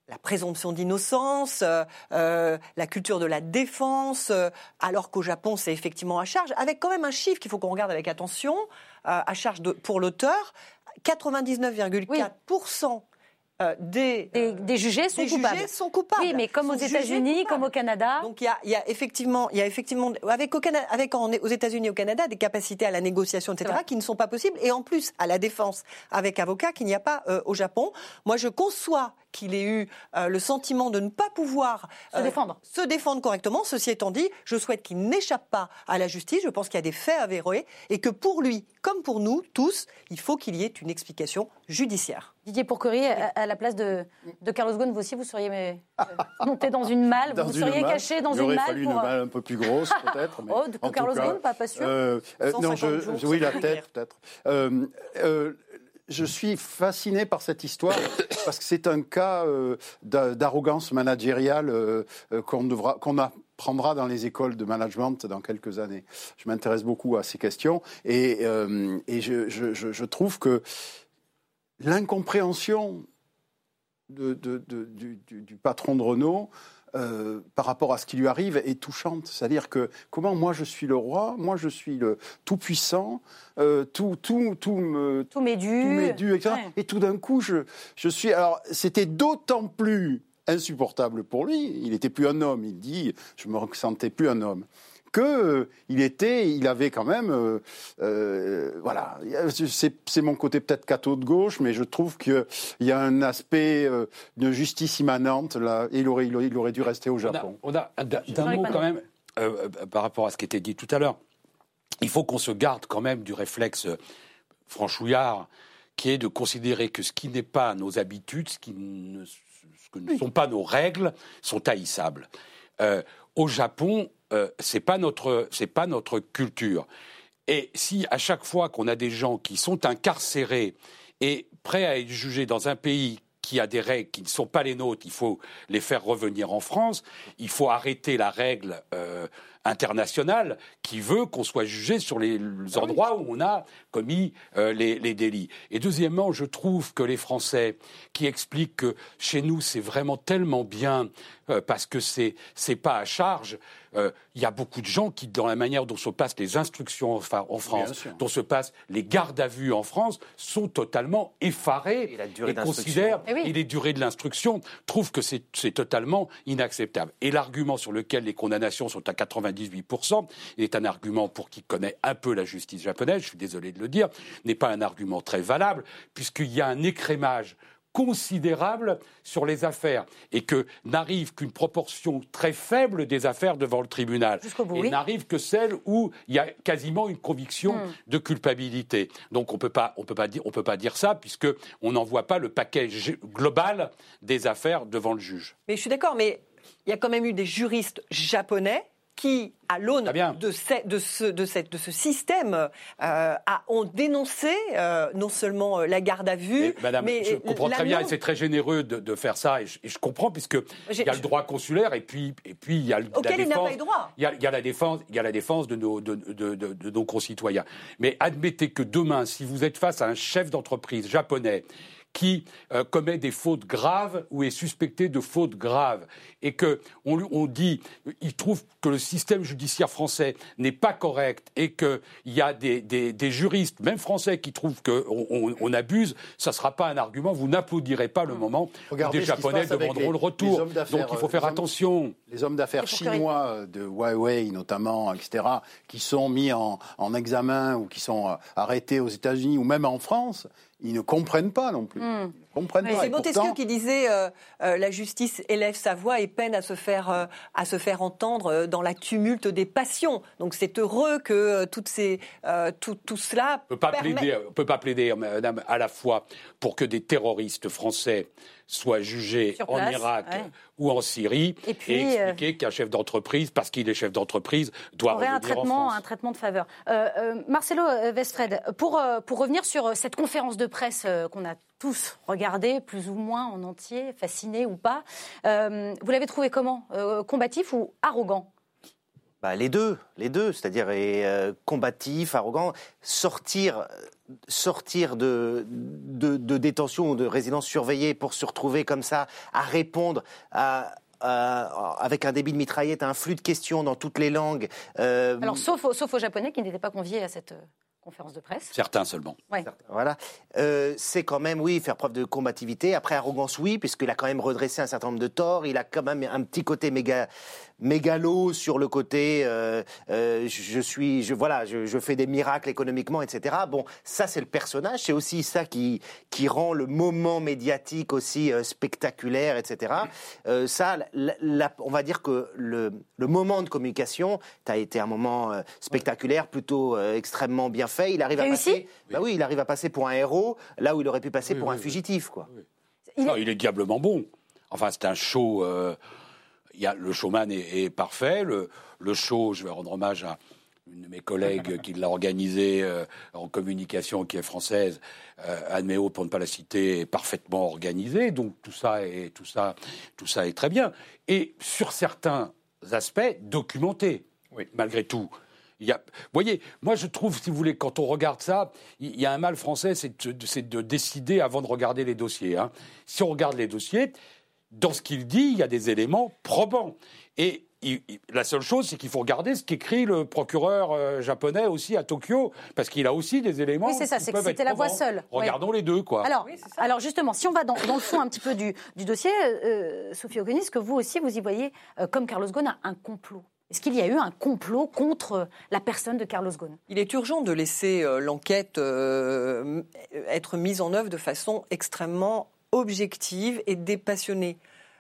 la présomption d'innocence, euh, la culture de la défense, alors qu'au Japon c'est effectivement à charge, avec quand même un chiffre qu'il faut qu'on regarde avec attention, à charge de, pour l'auteur, 99,4% euh, des, des, jugés sont coupables. sont coupables. Oui, mais comme aux États-Unis, comme au Canada. Donc il y a, y a, effectivement, il y a effectivement avec, au Canada, avec aux États-Unis au Canada des capacités à la négociation, etc., qui ne sont pas possibles, et en plus à la défense avec avocat qu'il n'y a pas euh, au Japon. Moi, je conçois qu'il ait eu euh, le sentiment de ne pas pouvoir se, défendre. se défendre correctement. Ceci étant dit, je souhaite qu'il n'échappe pas à la justice. Je pense qu'il y a des faits avérés et que pour lui, comme pour nous tous, il faut qu'il y ait une explication judiciaire. Didier Pourquerie, à, la place de, de Carlos Ghosn, vous aussi, vous seriez mais, euh, [LAUGHS] monté dans une malle, vous seriez caché dans une malle. Il aurait fallu une malle un peu plus grosse, [LAUGHS] peut-être. oh, de Carlos Ghosn, pas, pas sûr. Euh, euh non, je, oui, la tête, peut-être. Euh, euh, je suis fasciné par cette histoire [COUGHS] parce que c'est un cas d'arrogance managériale qu'on devra, qu'on apprendra dans les écoles de management dans quelques années. Je m'intéresse beaucoup à ces questions et, je, trouve que l'incompréhension du, patron de Renault euh, par rapport à ce qui lui arrive est touchante. C'est-à-dire que comment moi je suis le roi, moi je suis le tout puissant, euh, tout tout tout me tout m'est dû, etc. Et tout d'un coup je je suis alors c'était d'autant plus insupportable pour lui. Il n'était plus un homme. Il dit je me ressentais plus un homme que euh, il était, il avait quand même, euh, euh, voilà, c'est mon côté peut-être catho de gauche, mais je trouve qu'il y a un aspect de justice immanente là, et il aurait, il aurait, dû rester au Japon. On a, d'un mot quand même par rapport à ce qui était dit tout à l'heure. Il faut qu'on se garde quand même du réflexe franchouillard qui est de considérer que ce qui n'est pas nos habitudes, ce qui ne, ce que ne sont pas nos règles, sont haïssables. au Japon, euh, c'est pas notre c'est pas notre culture. Et si à chaque fois qu'on a des gens qui sont incarcérés et prêts à être jugés dans un pays qui a des règles qui ne sont pas les nôtres, il faut les faire revenir en France. Il faut arrêter la règle euh, internationale qui veut qu'on soit jugé sur les ah endroits où on a commis euh, les, les, délits. Et deuxièmement, je trouve que les Français qui expliquent que chez nous c'est vraiment tellement bien euh, parce que c'est c'est pas à charge. Euh, il y a beaucoup de gens qui, dans la manière dont se passent les instructions en France, dont se passent les gardes à vue en France, sont totalement effarés et, considèrent et, les durées de l'instruction trouvent que c'est totalement inacceptable. Et l'argument sur lequel les condamnations sont à 98% est un argument pour qui connaît un peu la justice japonaise. Je suis désolé de le dire, n'est pas un argument très valable puisqu'il y a un écrémage considérable sur les affaires et que n'arrive qu'une proportion très faible des affaires devant le tribunal. et n'arrive que celle où il y a quasiment une conviction hmm. de culpabilité. Donc on peut pas, on peut pas dire, on peut pas dire ça puisque on n'en voit pas le paquet global des affaires devant le juge. Mais je suis d'accord, mais il y a quand même eu des juristes japonais qui, à l'aune de, ce, système, euh, ont dénoncé euh, non seulement euh, la garde à vue, mais, madame, je comprends très bien, et c'est très généreux de, faire ça, et je, comprends, puisque il y a le droit consulaire, et puis, et puis il y a la défense. Il y, a, la défense, il y a la défense de nos, de, de nos concitoyens. Mais admettez que demain, si vous êtes face à un chef d'entreprise japonais qui euh, commet des fautes graves ou est suspecté de fautes graves et que on, on dit il trouve que le système judiciaire français n'est pas correct et qu'il y a des, des, des, juristes, même français, qui trouvent qu'on on, on, abuse, ça ne sera pas un argument. Vous n'applaudirez pas le mmh. moment où des Japonais demanderont le retour. Donc il faut faire attention. les hommes d'affaires chinois euh, de Huawei notamment, etc., qui sont mis en, en examen ou qui sont euh, arrêtés aux États-Unis ou même en France, ils ne comprennent pas non plus. Hmm. C'est Montesquieu qui disait euh, euh, la justice élève sa voix et peine à se faire euh, à se faire entendre dans la tumulte des passions. Donc c'est heureux que toutes ces tout, tout, cela. On peut pas plaider, peut pas plaider, Madame, à la fois pour que des terroristes français soient jugés en Irak ou en Syrie et, puis, expliquer qu'un chef d'entreprise, parce qu'il est chef d'entreprise, doit aurait un traitement, un traitement de faveur. Marcelo Westfred, pour pour revenir sur cette conférence de presse qu'on a tous regardé, plus ou moins en entier, fascinés ou pas. Euh, vous l'avez trouvé comment? Euh, Combatif ou arrogant? Bah, Les deux, les deux, c'est-à-dire euh, combatif, arrogant, sortir sortir de, de, détention ou de résidence surveillée pour se retrouver comme ça à répondre avec un débit de mitraillette, un flux de questions dans toutes les langues. Alors, sauf, sauf aux Japonais qui n'étaient pas conviés à cette conférence de presse. Certains seulement. Voilà. Euh, c'est quand même, oui, faire preuve de combativité. Après, arrogance, oui, puisqu'il a quand même redressé un certain nombre de torts. Il a quand même un petit côté méga, mégalo sur le côté euh, euh, je suis je voilà je, fais des miracles économiquement etc bon ça c'est le personnage c'est aussi ça qui qui rend le moment médiatique aussi euh, spectaculaire etc ça on va dire que le, le moment de communication a été un moment spectaculaire plutôt extrêmement bien fait il arrive à passer bah oui il arrive à passer pour un héros là où il aurait pu passer pour un fugitif quoi il est... il est diablement bon enfin c'est un show le showman est, parfait. Le, show, je vais rendre hommage à une de mes collègues qui l'a organisé euh, en communication, qui est française, euh, Anne Méo, pour ne pas la citer, est parfaitement organisé. Donc tout ça est, tout ça, tout ça est très bien. Et sur certains aspects, documenté, malgré tout. Il y a, vous voyez, moi je trouve, si vous voulez, quand on regarde ça, il y a un mal français, c'est de, décider avant de regarder les dossiers. Hein. Si on regarde les dossiers, dans ce qu'il dit, il y a des éléments probants. Et la seule chose, c'est qu'il faut regarder ce qu'écrit le procureur euh, japonais aussi à Tokyo, parce qu'il a aussi des éléments. Oui, c'est ça, c'est que c'était la voix seule. Regardons les deux, quoi. Alors, alors justement, si on va dans, le fond un petit peu du, dossier, euh, Sophie Ogonis, que vous aussi, vous y voyez, euh, comme Carlos Ghosn, un complot est-ce qu'il y a eu un complot contre la personne de Carlos Ghosn? Il est urgent de laisser l'enquête être mise en œuvre de façon extrêmement objective et dépassionnée.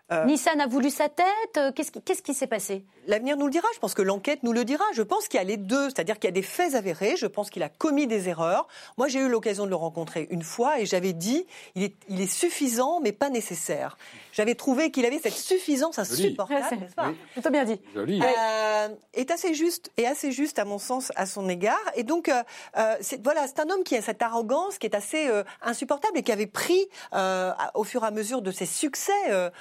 Euh, Nissan a voulu sa tête euh, Qu'est-ce qui s'est passé? L'avenir nous le dira. Je pense que l'enquête nous le dira. Je pense qu'il y a les deux, c'est-à-dire qu'il y a des faits avérés. Je pense qu'il a commis des erreurs. Moi, j'ai eu l'occasion de le rencontrer une fois et j'avais dit il est, il est suffisant, mais pas nécessaire. J'avais trouvé qu'il avait cette suffisance insupportable, n'est-ce pas? Plutôt bien dit. Joli. Euh, est assez juste et assez juste à mon sens à son égard. Et donc voilà, c'est un homme qui a cette arrogance qui est assez insupportable et qui avait pris au fur et à mesure de ses succès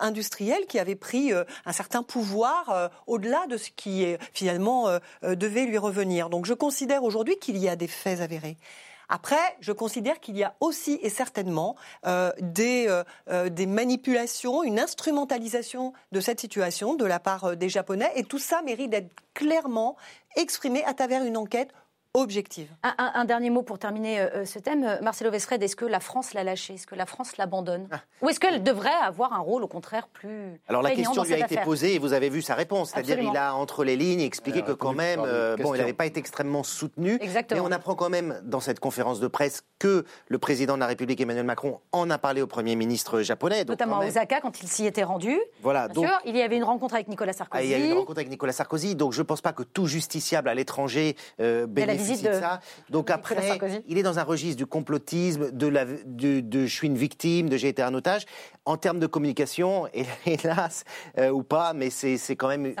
industriels, qui avait pris un certain pouvoir au-delà de ce qui est, finalement devait lui revenir. Donc je considère aujourd'hui qu'il y a des faits avérés. Après, je considère qu'il y a aussi et certainement euh, des, euh, euh, des manipulations, une instrumentalisation de cette situation de la part des Japonais, et tout ça mérite d'être clairement exprimé à travers une enquête objective. Un, dernier mot pour terminer euh, ce thème. Euh, Marcelo Vesred, est-ce que la France l'a lâché? Est-ce que la France l'abandonne? Ah. Ou est-ce qu'elle devrait avoir un rôle, au contraire, plus. Alors la question lui a été posée et vous avez vu sa réponse. C'est-à-dire qu'il a, entre les lignes, expliqué que quand même, euh, bon, il n'avait pas été extrêmement soutenu. Exactement. Mais on apprend quand même dans cette conférence de presse que le président de la République, Emmanuel Macron, en a parlé au Premier ministre japonais. Notamment à Osaka, quand il s'y était rendu. Voilà. donc, sûr, il y avait une rencontre avec Nicolas Sarkozy. Ah, il y a eu une rencontre avec Nicolas Sarkozy. Donc je ne pense pas que tout justiciable à l'étranger bénéficie de ça. Donc après, il est dans un registre du complotisme, de, la, de, je suis une victime, de j'ai été un otage. En termes de communication, [LAUGHS] hélas, euh, ou pas, mais c'est quand même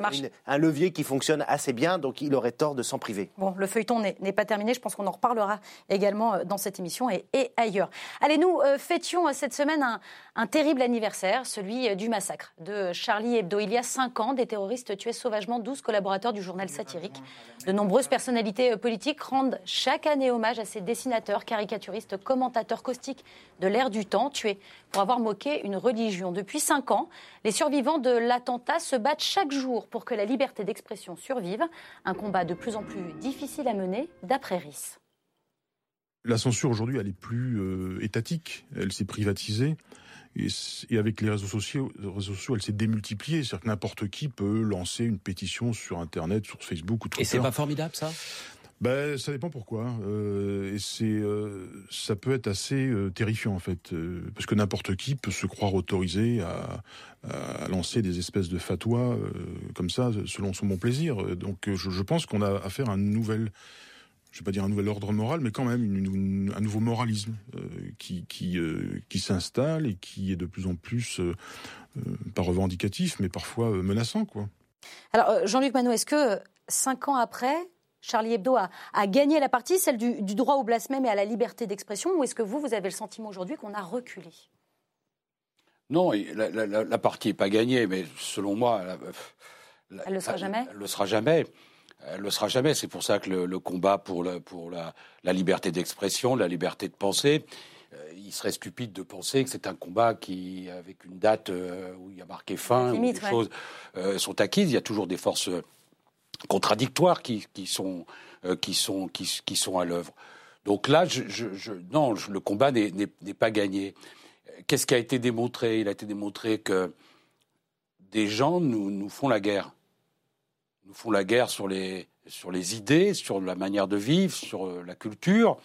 un levier qui fonctionne assez bien, donc il aurait tort de s'en priver. Bon, le feuilleton n'est pas terminé, je pense qu'on en reparlera également euh, dans cette émission et, ailleurs. Allez, nous euh, fêtions cette semaine un, un, terrible anniversaire, celui du massacre de Charlie Hebdo. Il y a cinq ans, des terroristes tuaient sauvagement 12 collaborateurs du journal satirique. De nombreuses personnalités politiques rendent chaque année hommage à ces dessinateurs, caricaturistes, commentateurs caustiques de l'ère du temps, tués pour avoir moqué une religion. Depuis cinq ans, les survivants de l'attentat se battent chaque jour pour que la liberté d'expression survive. Un combat de plus en plus difficile à mener, d'après RIS. La censure aujourd'hui, elle est plus euh, étatique, elle s'est privatisée. Et, avec les réseaux sociaux, les réseaux sociaux elle s'est démultipliée. C'est-à-dire que n'importe qui peut lancer une pétition sur Internet, sur Facebook ou Twitter. Et c'est pas formidable, ça? Ben, ça dépend pourquoi. Euh, et c'est, euh, ça peut être assez euh, terrifiant en fait, parce que n'importe qui peut se croire autorisé à, lancer des espèces de fatwas comme ça, selon son bon plaisir. Donc, je, pense qu'on a affaire à un nouvel, je vais pas dire un nouvel ordre moral, mais quand même un nouveau moralisme qui qui, qui s'installe et qui est de plus en plus pas revendicatif, mais parfois menaçant, quoi. Alors, Jean-Luc Manot, est-ce que cinq ans après, Charlie Hebdo a, gagné la partie, celle du, droit au blasphème et à la liberté d'expression, ou est-ce que vous, vous avez le sentiment aujourd'hui qu'on a reculé? Non, la, partie n'est pas gagnée, mais selon moi... elle ne le sera jamais? Elle le sera jamais. Elle le sera jamais. C'est pour ça que le, combat pour, pour la, liberté d'expression, la liberté de penser, euh, il serait stupide de penser que c'est un combat qui, avec une date euh, où il y a marqué fin, où les choses euh, sont acquises. Il y a toujours des forces contradictoires qui, qui sont, euh, qui, sont, qui, sont à l'œuvre. Donc là, non, le combat n'est pas gagné. Qu'est-ce qui a été démontré? Il a été démontré que des gens nous, font la guerre. Nous font la guerre sur les, sur les idées, sur la manière de vivre, sur euh, la culture,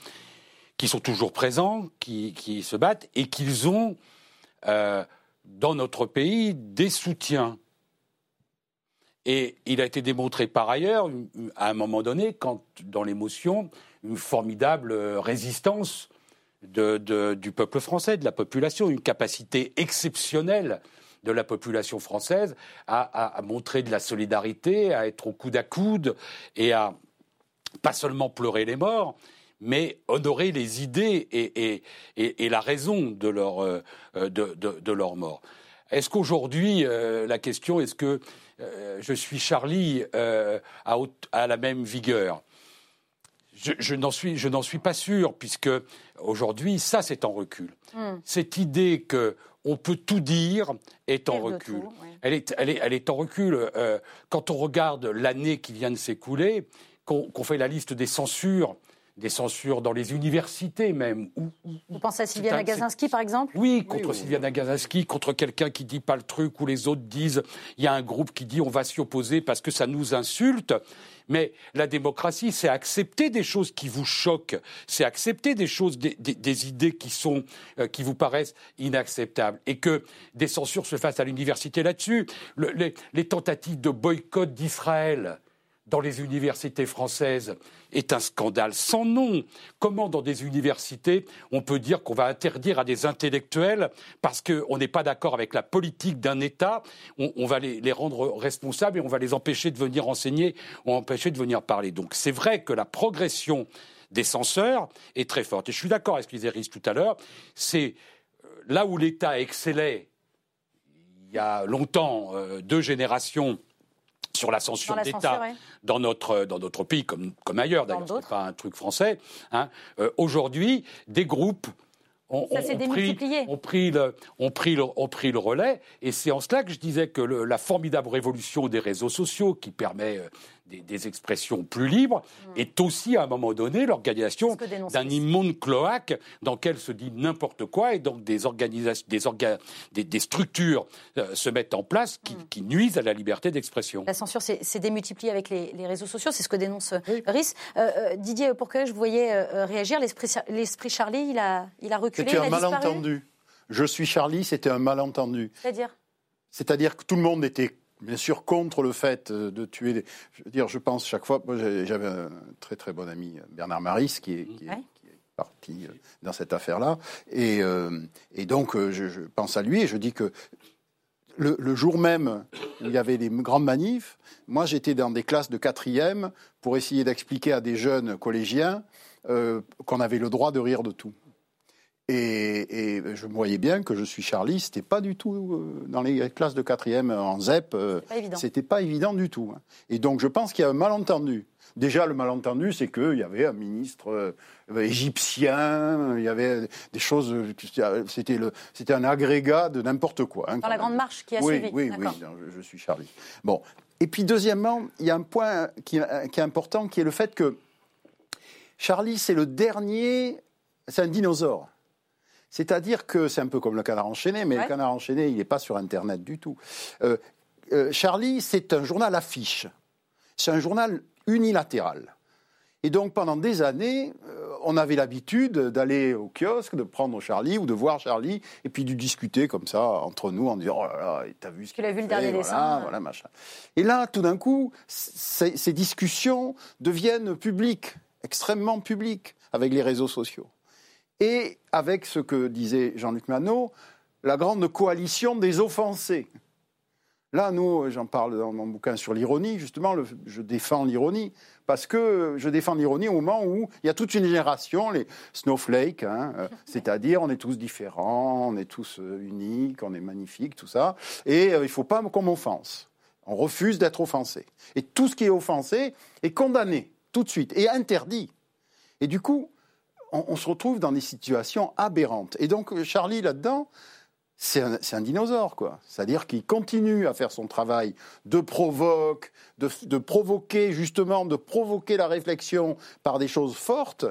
qui sont toujours présents, qui, qui se battent, et qu'ils ont, euh, dans notre pays, des soutiens. Et il a été démontré par ailleurs, à un moment donné, quand dans l'émotion, une formidable résistance du peuple français, de la population, une capacité exceptionnelle de la population française à, montrer de la solidarité, à être au coude à coude et à pas seulement pleurer les morts, mais honorer les idées et, la raison de leur, euh, de, leur mort. Est-ce qu'aujourd'hui, euh, la question, est-ce que euh, je suis Charlie euh, à, la même vigueur. Je, n'en suis, suis, pas sûr, puisque aujourd'hui, ça, c'est en recul. Hmm. Cette idée que on peut tout dire est en recul. elle, est, elle, est, elle, est, en recul. Euh, quand on regarde l'année qui vient de s'écouler, qu'on fait la liste des censures des censures dans les universités même. Vous pensez à Sylviane Gazinski, par exemple? Oui, contre oui, Sylviane contre quelqu'un qui dit pas le truc, ou les autres disent, il y a un groupe qui dit on va s'y opposer parce que ça nous insulte. Mais la démocratie, c'est accepter des choses qui vous choquent, c'est accepter des choses, des, idées qui sont, euh, qui vous paraissent inacceptables, et que des censures se fassent à l'université là-dessus. les, les tentatives de boycott d'Israël, dans les universités françaises est un scandale sans nom. Comment dans des universités on peut dire qu'on va interdire à des intellectuels parce qu'on n'est pas d'accord avec la politique d'un État, on, va les, rendre responsables et on va les empêcher de venir enseigner ou empêcher de venir parler. Donc c'est vrai que la progression des censeurs est très forte. Et je suis d'accord avec ce qu'ils disait tout à l'heure, c'est euh, là où l'État excellait il y a longtemps, euh, deux générations sur la censure d'État dans, notre, dans notre pays, comme, comme ailleurs d'ailleurs, ce n'est pas un truc français. Hein. Euh, aujourd'hui, des groupes ont, pris, pris, le, pris, le, pris le relais, et c'est en cela que je disais que la formidable révolution des réseaux sociaux qui permet des, expressions plus libres, hmm. est aussi à un moment donné l'organisation d'un immonde cloaque dans lequel se dit n'importe quoi et donc des organisations, des, des, structures euh, se mettent en place hmm. qui, nuisent à la liberté d'expression. La censure s'est démultipliée avec les, réseaux sociaux, c'est ce que dénonce oui. RIS. Euh, euh, Didier Pourquoi je voyais réagir. L'esprit Charlie, il a, il a reculé. C'était un malentendu. Je suis Charlie, c'était un malentendu. C'est-à-dire? C'est-à-dire que tout le monde était bien sûr contre le fait euh, de tuer. Des... Je veux dire, je pense chaque fois. Moi, j'avais un très très bon ami, Bernard Maris, qui est, qui est, parti euh, dans cette affaire-là, et, euh, et donc je, pense à lui et je dis que. Le, jour même où il y avait les grandes manifs, moi j'étais dans des classes de quatrième pour essayer d'expliquer à des jeunes collégiens qu'on avait le droit de rire de tout. Et, je me voyais bien que je suis Charlie, c'était pas du tout euh, dans les classes de quatrième en ZEP, euh, c'était pas évident du tout. Hein. Et donc je pense qu'il y a un malentendu. Déjà, le malentendu, c'est qu'il y avait un ministre euh, égyptien, il y avait des choses, c'était, le, c'était un agrégat de n'importe quoi. Hein, dans la grande marche qui a oui, suivi. Oui, oui, je, je, suis Charlie. Bon. Et puis, deuxièmement, il y a un point qui, qui est important, qui est le fait que Charlie, c'est le dernier, c'est un dinosaure. C'est-à-dire que c'est un peu comme le canard enchaîné, mais le canard enchaîné, il n'est pas sur Internet du tout. Euh, euh, Charlie, c'est un journal affiche. C'est un journal unilatéral. Et donc pendant des années, euh, on avait l'habitude d'aller au kiosque, de prendre Charlie ou de voir Charlie et puis de discuter comme ça entre nous en disant oh là là, t'as vu ce qu'il a vu le dernier dessin, voilà machin. Et là, tout d'un coup, ces discussions deviennent publiques, extrêmement publiques, avec les réseaux sociaux et avec ce que disait Jean-Luc Manot, la grande coalition des offensés. Là, nous, j'en parle dans mon bouquin sur l'ironie, justement, je défends l'ironie, parce que je défends l'ironie au moment où il y a toute une génération, les snowflakes, hein, euh, [LAUGHS] c'est-à-dire on est tous différents, on est tous euh, uniques, on est magnifiques, tout ça, et euh, il ne faut pas qu'on m'offense. On refuse d'être offensé. Et tout ce qui est offensé est condamné tout de suite et interdit. Et du coup, on, se retrouve dans des situations aberrantes. Et donc Charlie là-dedans, c'est un, dinosaure, quoi. C'est-à-dire qu'il continue à faire son travail de provoque, de, provoquer justement, de provoquer la réflexion par des choses fortes,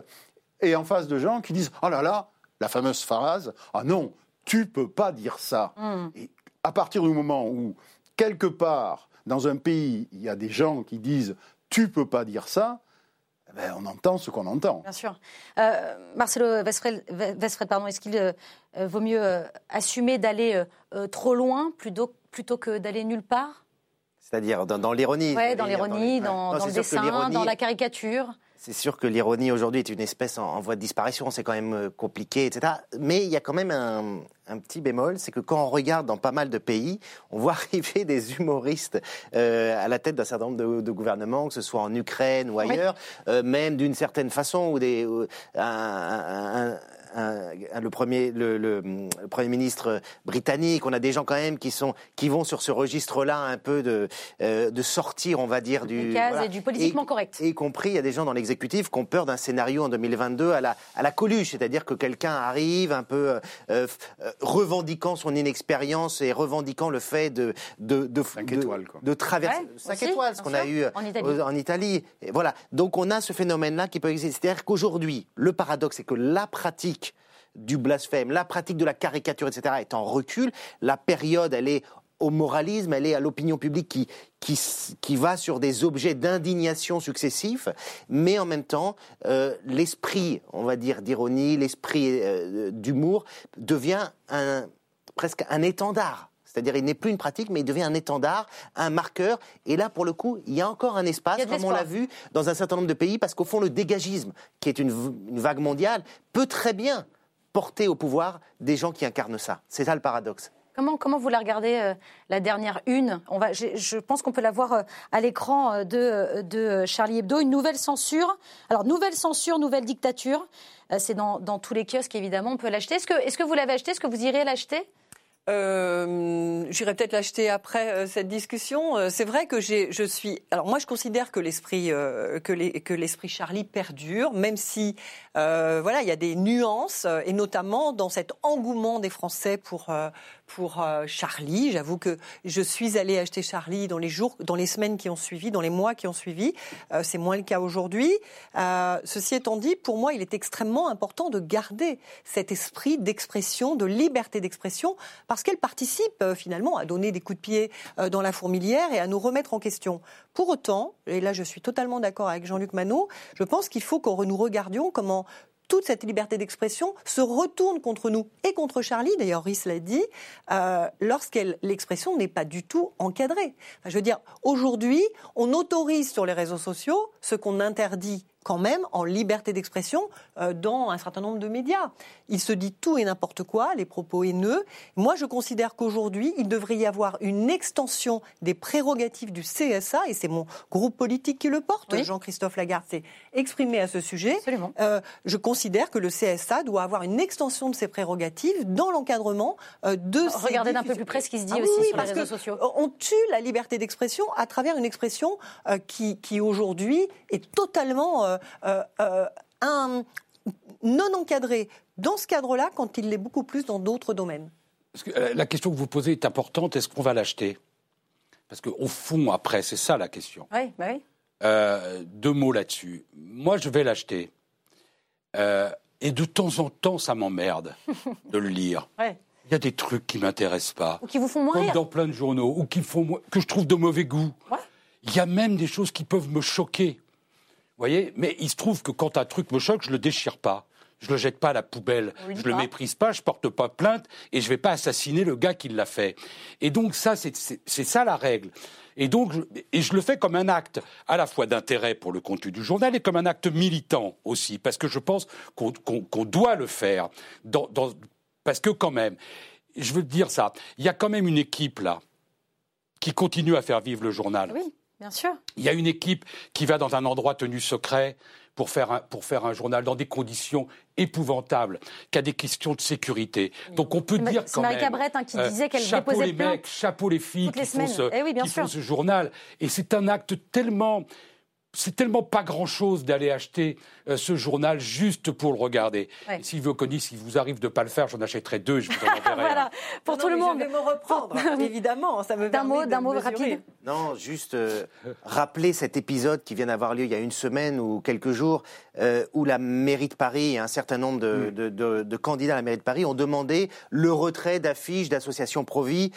et en face de gens qui disent oh là là, la fameuse phrase ah non, tu peux pas dire ça. Hmm. Et à partir du moment où quelque part dans un pays il y a des gens qui disent tu peux pas dire ça, ben, on entend ce qu'on entend. Bien sûr. Euh, Marcelo Vesfred, pardon, est-ce qu'il euh, vaut mieux euh, assumer d'aller trop loin plutôt, plutôt que d'aller nulle part? C'est-à-dire dans, l'ironie Oui, dans l'ironie, dans, dans, le dessin, dans la caricature c'est sûr que l'ironie aujourd'hui est une espèce en, voie de disparition, c'est quand même euh, compliqué, etc. Mais il y a quand même un, petit bémol, c'est que quand on regarde dans pas mal de pays, on voit [LAUGHS] arriver des humoristes euh, à la tête d'un certain nombre de, gouvernements, que ce soit en Ukraine ou ailleurs, euh, même d'une certaine façon, ou des, un, le, premier, le, Premier ministre britannique, on a des gens quand même qui, sont, qui vont sur ce registre-là un peu de, euh, de sortir, on va dire, du... et du politiquement correct. Y compris, il y a des gens dans l'exécutif qui ont peur d'un scénario en 2022 à la, à la Coluche, c'est-à-dire que quelqu'un arrive un peu euh, euh, revendiquant son inexpérience et revendiquant le fait de... de, de, de, traverser... 5 étoiles, ce qu'on a eu en Italie. En Italie. Et voilà. Donc on a ce phénomène-là qui peut exister. C'est-à-dire qu'aujourd'hui, le paradoxe, c'est que la pratique du blasphème, la pratique de la caricature, etc., est en recul. La période, elle est au moralisme, elle est à l'opinion publique qui, qui, va sur des objets d'indignation successifs, mais en même temps, euh, l'esprit, on va dire, d'ironie, l'esprit euh, d'humour devient un, presque un étendard C'est-à-dire, il n'est plus une pratique, mais il devient un étendard, un marqueur. Et là, pour le coup, il y a encore un espace, comme on l'a vu dans un certain nombre de pays, parce qu'au fond, le dégagisme, qui est une, vague mondiale, peut très bien porter au pouvoir des gens qui incarnent ça. C'est ça le paradoxe. Comment, comment vous la regardez, euh, la dernière une? On va, Je pense qu'on peut la voir euh, à l'écran euh, de, de, Charlie Hebdo. Une nouvelle censure. Alors, nouvelle censure, nouvelle dictature. C'est dans, dans, tous les kiosques, évidemment, on peut l'acheter. Est-ce que, est que vous l'avez acheté? Est-ce que vous irez l'acheter? Euh, J'irai peut-être l'acheter après euh, cette discussion. Euh, c'est vrai que je suis. Alors moi, je considère que l'esprit que l'esprit Charlie perdure, même si voilà, il y a des nuances et notamment dans cet engouement des Français pour pour Charlie. J'avoue que je suis allée acheter Charlie dans les jours, dans les semaines qui ont suivi, dans les mois qui ont suivi. c'est moins le cas aujourd'hui. ceci étant dit, pour moi, il est extrêmement important de garder cet esprit d'expression, de liberté d'expression parce qu'elle participe euh, finalement à donner des coups de pied euh, dans la fourmilière et à nous remettre en question. Pour autant, et là je suis totalement d'accord avec Jean-Luc Manot, je pense qu'il faut que nous regardions comment toute cette liberté d'expression se retourne contre nous et contre Charlie, d'ailleurs Rhys l'a dit, euh, lorsque l'expression n'est pas du tout encadrée. je veux dire, aujourd'hui, on autorise sur les réseaux sociaux ce qu'on interdit quand même en liberté d'expression euh, dans un certain nombre de médias. Il se dit tout et n'importe quoi, les propos haineux. Moi, je considère qu'aujourd'hui, il devrait y avoir une extension des prérogatives du CSA, et c'est mon groupe politique qui le porte. Jean-Christophe Lagarde s'est exprimé à ce sujet. Euh, je considère que le CSA doit avoir une extension de ses prérogatives dans l'encadrement euh, de ces Regardez d'un peu plus près ce qui se dit ah aussi sur les réseaux sociaux. On tue la liberté d'expression à travers une expression qui, qui aujourd'hui est totalement euh, euh, euh, un non encadré dans ce cadre-là quand il l'est beaucoup plus dans d'autres domaines La question que vous posez est importante. Est-ce qu'on va l'acheter? Parce qu'au fond, après, c'est ça la question. Oui, bah oui. deux mots là-dessus. Moi, je vais l'acheter. et de temps en temps, ça m'emmerde de le lire. [LAUGHS] Il y a des trucs qui m'intéressent pas. Ou qui vous font moins Comme dans plein de journaux, ou qui font que je trouve de mauvais goût. Il y a même des choses qui peuvent me choquer voyez Mais il se trouve que quand un truc me choque, je le déchire pas. Je le jette pas à la poubelle, je le méprise pas, je porte pas plainte et je vais pas assassiner le gars qui l'a fait. Et donc ça, c'est ça la règle. Et donc, je, et je le fais comme un acte à la fois d'intérêt pour le contenu du journal et comme un acte militant aussi, parce que je pense qu'on doit le faire. Dans, parce que quand même, je veux dire ça, il y a quand même une équipe là qui continue à faire vivre le journal. Oui. Bien sûr. Il y a une équipe qui va dans un endroit tenu secret pour faire un, pour faire un journal dans des conditions épouvantables, qui a des questions de sécurité. Donc on peut dire quand même... C'est Marie Cabret hein, qui disait qu'elle déposait Chapeau les mecs, chapeau les filles qui, font ce, eh qui font ce journal. Et c'est un acte tellement c'est tellement pas grand-chose d'aller acheter euh, ce journal juste pour le regarder. Ouais. Si vous connaissez, s'il vous arrive de pas le faire, j'en achèterai deux, je vous en [LAUGHS] voilà, pour tout le monde. Je vais me reprendre, [LAUGHS] évidemment, ça me D'un mot, d'un mot rapide. Non, juste euh, rappeler cet épisode qui vient d'avoir lieu il y a une semaine ou quelques jours, euh, où la mairie de Paris et un certain nombre mm. de, de, de, candidats à la mairie de Paris ont demandé le retrait d'affiches d'associations pro-vie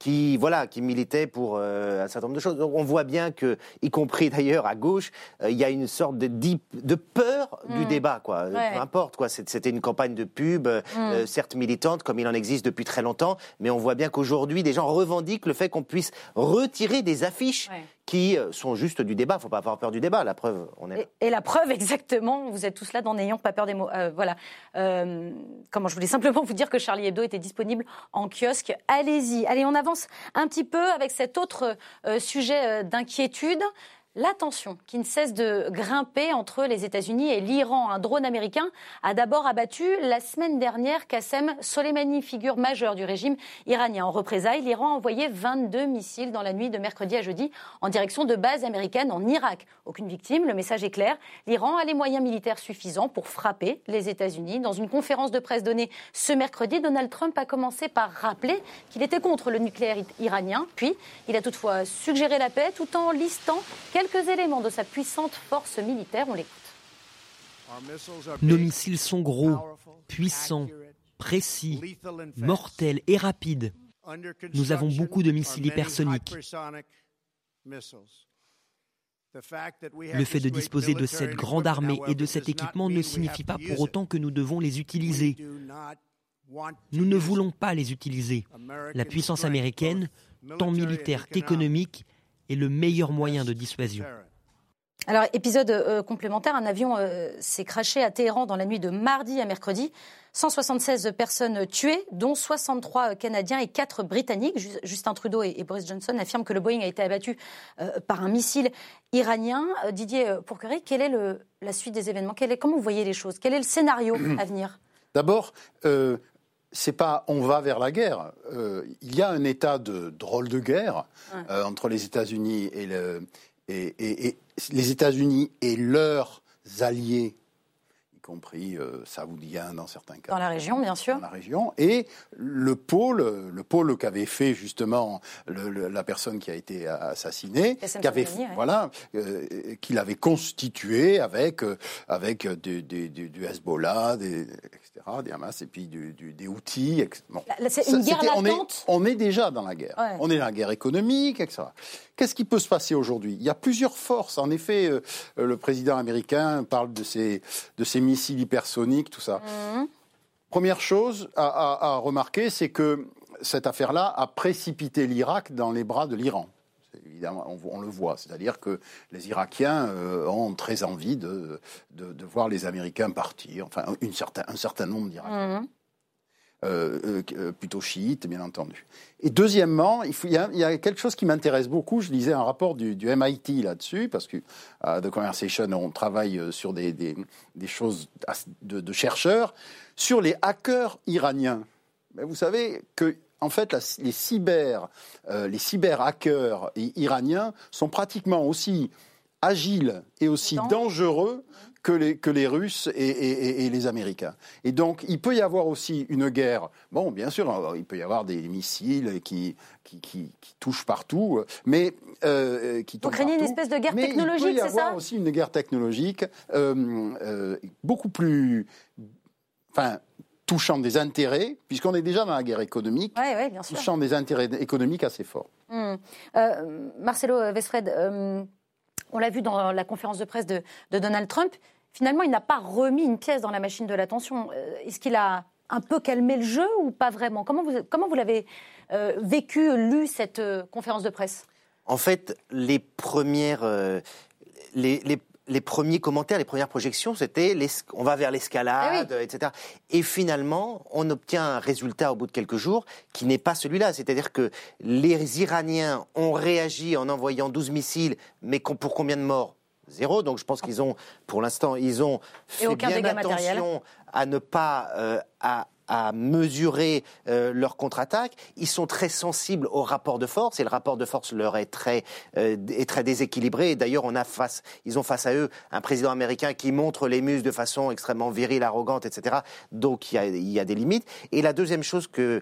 qui voilà qui militait pour euh, un certain nombre de choses. on voit bien que, y compris d'ailleurs à gauche, euh, il y a une sorte de, de peur du mm. débat, quoi. Peu importe, quoi. C'était une campagne de pub, euh, mm. certes militante, comme il en existe depuis très longtemps, mais on voit bien qu'aujourd'hui, des gens revendiquent le fait qu'on puisse retirer des affiches qui sont juste du débat. Il ne faut pas avoir peur du débat. La preuve, on est. Et, la preuve, [LAUGHS] exactement, vous êtes tous là dans n'ayant pas peur des mots. voilà. comment je voulais simplement vous dire que Charlie Hebdo était disponible en kiosque. Allez-y. Allez, on avance un petit peu avec cet autre euh, sujet euh, d'inquiétude. La tension qui ne cesse de grimper entre les États-Unis et l'Iran. Un drone américain a d'abord abattu la semaine dernière Qassem Soleimani, figure majeure du régime iranien. En représailles, l'Iran a envoyé 22 missiles dans la nuit de mercredi à jeudi en direction de bases américaines en Irak. Aucune victime, le message est clair. L'Iran a les moyens militaires suffisants pour frapper les États-Unis. Dans une conférence de presse donnée ce mercredi, Donald Trump a commencé par rappeler qu'il était contre le nucléaire iranien. Puis, il a toutefois suggéré la paix tout en listant éléments de sa puissante force militaire. On l'écoute. Nos missiles sont gros, puissants, précis, mortels et rapides. Nous avons beaucoup de missiles hypersoniques. Le fait de disposer de cette grande armée et de cet équipement ne signifie pas pour autant que nous devons les utiliser. Nous ne voulons pas les utiliser. La puissance américaine, tant militaire qu'économique, est le meilleur moyen de dissuasion. Alors, épisode euh, complémentaire, un avion euh, s'est craché à Téhéran dans la nuit de mardi à mercredi. 176 personnes tuées, dont 63 Canadiens et 4 Britanniques. Justin Trudeau et, Boris Johnson affirment que le Boeing a été abattu euh, par un missile iranien. Didier Pourquerie, quelle est la suite des événements? Est, Comment vous voyez les choses? Quel est le scénario à venir? D'abord, c'est pas on va vers la guerre. il y a un état de drôle de guerre entre les États-Unis et le, et, les États-Unis et leurs alliés compris euh, saoudiens dans certains cas. Dans la région, bien sûr. Dans la région. Et le pôle, le pôle qu'avait fait justement la personne qui a été assassinée, voilà, euh, qu'il avait constitué avec, euh, avec du, Hezbollah, des, etc., des Hamas, et puis des outils. C'est une guerre on est, on est, déjà dans la guerre. On est dans la guerre économique, etc. Qu'est-ce qui peut se passer aujourd'hui? Il y a plusieurs forces. En effet, le président américain parle de ces, de ces missiles hypersoniques, tout ça. Mhm. Première chose à, remarquer, c'est que cette affaire-là a précipité l'Irak dans les bras de l'Iran. Évidemment, on, le voit. C'est-à-dire que les Irakiens euh, ont très envie de, de, voir les Américains partir, enfin une certain, un certain nombre d'Irakiens. Mhm. Euh, euh, plutôt chiites, bien entendu. Et deuxièmement, il, y, a, quelque chose qui m'intéresse beaucoup. Je lisais un rapport du, MIT là-dessus, parce que à The Conversation, on travaille sur des, des, choses de, chercheurs, sur les hackers iraniens. Mais vous savez que en fait, les cyber, les cyber hackers iraniens sont pratiquement aussi agiles et aussi dangereux que les, que les Russes et, les Américains. Et donc, il peut y avoir aussi une guerre. Bon, bien sûr, il peut y avoir des missiles qui, qui, qui, touchent partout, mais euh, qui Vous craignez une espèce de guerre technologique, c'est ça Il peut y avoir aussi une guerre technologique euh, euh, beaucoup plus, enfin, touchant des intérêts, puisqu'on est déjà dans la guerre économique, touchant des intérêts économiques assez forts. Hum. Marcelo Vesfred on l'a vu dans la conférence de presse de, Donald Trump, finalement, il n'a pas remis une pièce dans la machine de l'attention. Euh, est-ce qu'il a un peu calmé le jeu ou pas vraiment? Comment vous, comment vous l'avez euh, vécu, lu cette euh, conférence de presse? En fait, les premières, les, les premiers commentaires, les premières projections, c'était on va vers l'escalade, ah etc. Et finalement, on obtient un résultat au bout de quelques jours qui n'est pas celui-là. C'est-à-dire que les Iraniens ont réagi en envoyant 12 missiles, mais pour combien de morts? Zéro. Donc je pense qu'ils ont, pour l'instant, ils ont fait bien attention à ne pas euh, à, à mesurer euh, leur contre-attaque. Ils sont très sensibles au rapport de force et le rapport de force leur est très, euh, est très déséquilibré. d'ailleurs, on a face, ils ont face à eux un président américain qui montre les muses de façon extrêmement virile, arrogante, etc. Donc il y a, il y a des limites. Et la deuxième chose que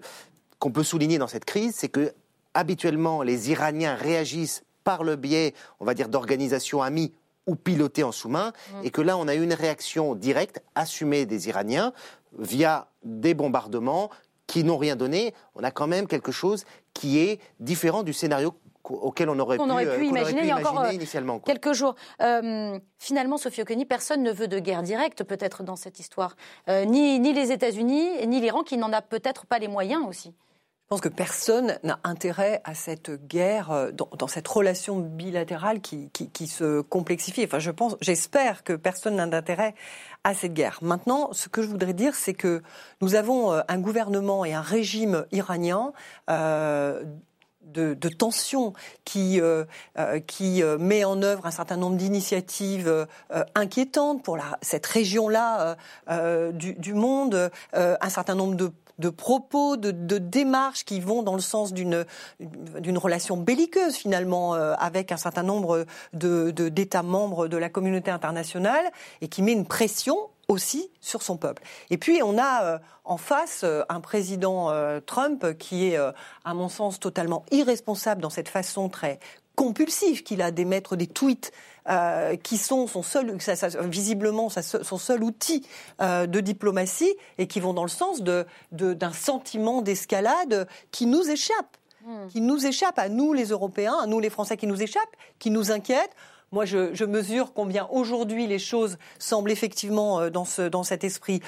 qu'on peut souligner dans cette crise, c'est que habituellement les Iraniens réagissent par le biais, on va dire, d'organisations amies ou pilotées en sous-main, mm. et que là, on a eu une réaction directe, assumée des Iraniens, via des bombardements qui n'ont rien donné, on a quand même quelque chose qui est différent du scénario auquel on aurait, pu, euh, imaginer il y a encore euh, initialement. Quelques jours. Euh, finalement, Sophie Oconi, personne ne veut de guerre directe peut-être dans cette histoire. ni, ni les États-Unis, ni l'Iran qui n'en a peut-être pas les moyens aussi. Pense que personne n'a intérêt à cette guerre, euh, dans, cette relation bilatérale qui, se complexifie. Enfin, je pense, j'espère que personne n'a d'intérêt à cette guerre. Maintenant, ce que je voudrais dire, c'est que nous avons euh, un gouvernement et un régime iranien euh, de, tension qui, qui met en œuvre un certain nombre d'initiatives inquiétantes pour cette région-là du, du, monde, un certain nombre de de propos, de, démarches qui vont dans le sens d'une d'une relation belliqueuse finalement euh, avec un certain nombre de d'États membres de la communauté internationale et qui met une pression aussi sur son peuple. Et puis on a euh, en face euh, un président Trump qui est, à mon sens, totalement irresponsable dans cette façon très compulsive qu'il a d'émettre des tweets euh, qui sont son seul, visiblement son seul outil euh, de diplomatie et qui vont dans le sens d'un de, d'un sentiment d'escalade qui nous échappe, hmm. qui nous échappe à nous les Européens, à nous les Français qui nous échappent, qui nous inquiètent. Moi, je, mesure combien aujourd'hui les choses semblent effectivement euh, dans, ce, dans cet esprit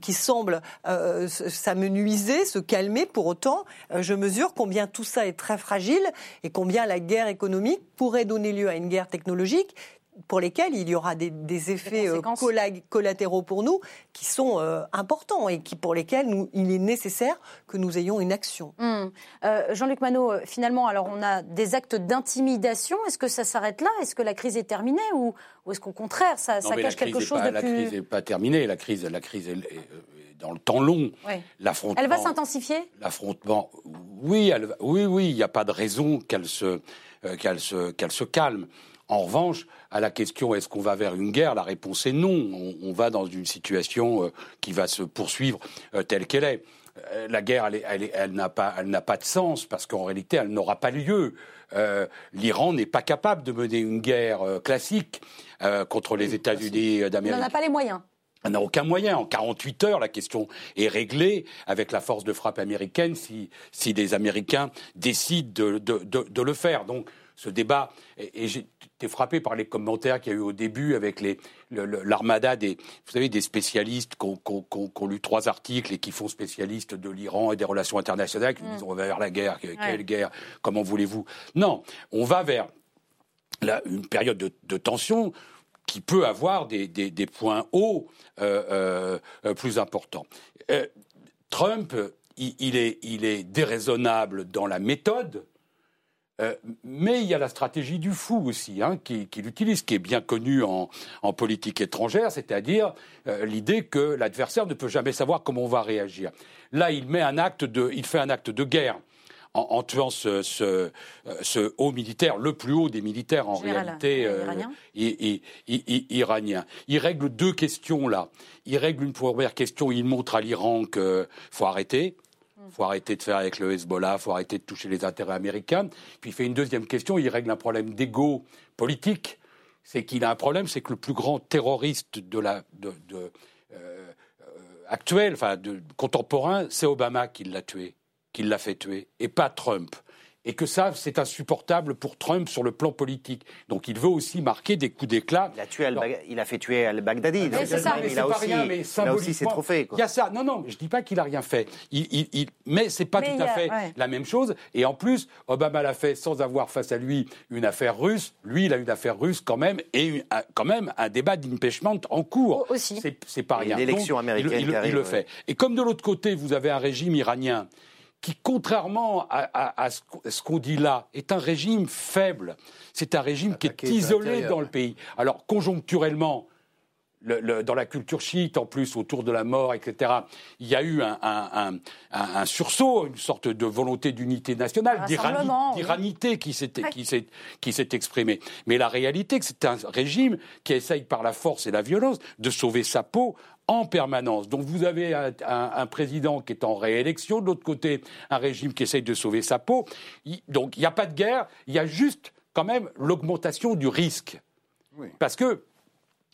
qui semble euh, s'amenuiser, se calmer. Pour autant, euh, je mesure combien tout ça est très fragile et combien la guerre économique pourrait donner lieu à une guerre technologique pour lesquels il y aura des, effets euh, collatéraux pour nous qui sont euh, importants et qui, pour lesquels nous, il est nécessaire que nous ayons une action. Hum. Euh, Jean-Luc Manot, finalement, alors on a des actes d'intimidation. Est-ce que ça s'arrête là? Est-ce que la crise est terminée ou, est-ce qu'au contraire, ça, cache quelque chose de la plus... La crise n'est pas terminée. La crise, la crise est, dans le temps long. L'affrontement. Elle va s'intensifier? L'affrontement, oui, oui, oui. Il n'y a pas de raison qu'elle se, qu'elle se, qu'elle se calme. En revanche, à la question est-ce qu'on va vers une guerre, la réponse est non. On, va dans une situation euh, qui va se poursuivre euh, telle qu'elle est. Euh, la guerre, elle, n'a pas, pas, de sens parce qu'en réalité, elle n'aura pas lieu. L'Iran n'est pas capable de mener une guerre classique contre les États-Unis d'Amérique. Il n'en a pas les moyens. Elle n'a aucun moyen. En 48 heures, la question est réglée avec la force de frappe américaine si, si les Américains décident de, de, de le faire. Donc, ce débat. Et, été frappé par les commentaires qu'il y a eu au début avec l'armada des, vous savez, des spécialistes qui ont, lu trois articles et qui font spécialistes de l'Iran et des relations internationales, qui disent on va vers la guerre, quelle guerre, comment voulez-vous? Non, on va vers une période de, tension qui peut avoir des, points hauts euh, euh, plus importants. Euh, Trump, il, est, il est déraisonnable dans la méthode, euh, mais il y a la stratégie du fou aussi, hein, qu'il utilise, qui est bien connue en, politique étrangère, c'est-à-dire euh, l'idée que l'adversaire ne peut jamais savoir comment on va réagir. Là, il, met un acte de, il fait un acte de guerre en, tuant ce, ce, ce, haut militaire, le plus haut des militaires en réalité euh, iranien. Il règle deux questions là. Il règle une première question, il montre à l'Iran qu'il faut arrêter faut arrêter de faire avec le Hezbollah, faut arrêter de toucher les intérêts américains. Puis il fait une deuxième question, il règle un problème d'ego politique. C'est qu'il a un problème, c'est que le plus grand terroriste euh, euh, actuel, enfin de, contemporain, c'est Obama qui l'a tué, qui l'a fait tuer, et pas Trump et que ça, c'est insupportable pour Trump sur le plan politique. Donc il veut aussi marquer des coups d'éclat. Il a, tué il a fait tuer al-Baghdadi. c'est ça. il, a aussi, il a aussi ses trophées. Il y a ça. Non, non, je ne dis pas qu'il n'a rien fait. Il, il, mais ce n'est pas tout à fait la même chose. Et en plus, Obama l'a fait sans avoir face à lui une affaire russe. Lui, il a une affaire russe quand même et quand même un débat d'impeachment en cours. Aussi. C'est pas rien. Une élection américaine. il, le fait. Et comme de l'autre côté, vous avez un régime iranien qui, contrairement à, ce qu'on dit là, est un régime faible. C'est un régime qui est isolé dans le pays. Alors, conjoncturellement, dans la culture chiite, en plus, autour de la mort, etc., il y a eu un, sursaut, une sorte de volonté d'unité nationale, d'iranité qui s'est exprimée. Mais la réalité, c'est un régime qui essaye par la force et la violence de sauver sa peau en permanence. Donc vous avez un, président qui est en réélection, de l'autre côté un régime qui essaye de sauver sa peau. donc il n'y a pas de guerre, il y a juste quand même l'augmentation du risque. Parce que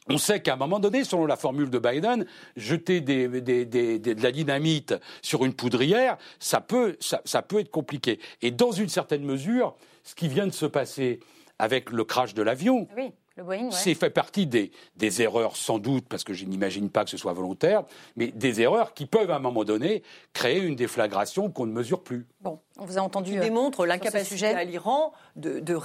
on sait qu'à un moment donné, selon la formule de Biden, jeter de la dynamite sur une poudrière, ça peut, ça peut être compliqué. Et dans une certaine mesure, ce qui vient de se passer avec le crash de l'avion, oui. C'est fait partie des, erreurs, sans doute, parce que je n'imagine pas que ce soit volontaire, mais des erreurs qui peuvent, à un moment donné, créer une déflagration qu'on ne mesure plus. Bon, on vous a entendu. Qui euh, démontre l'incapacité à l'Iran de, de,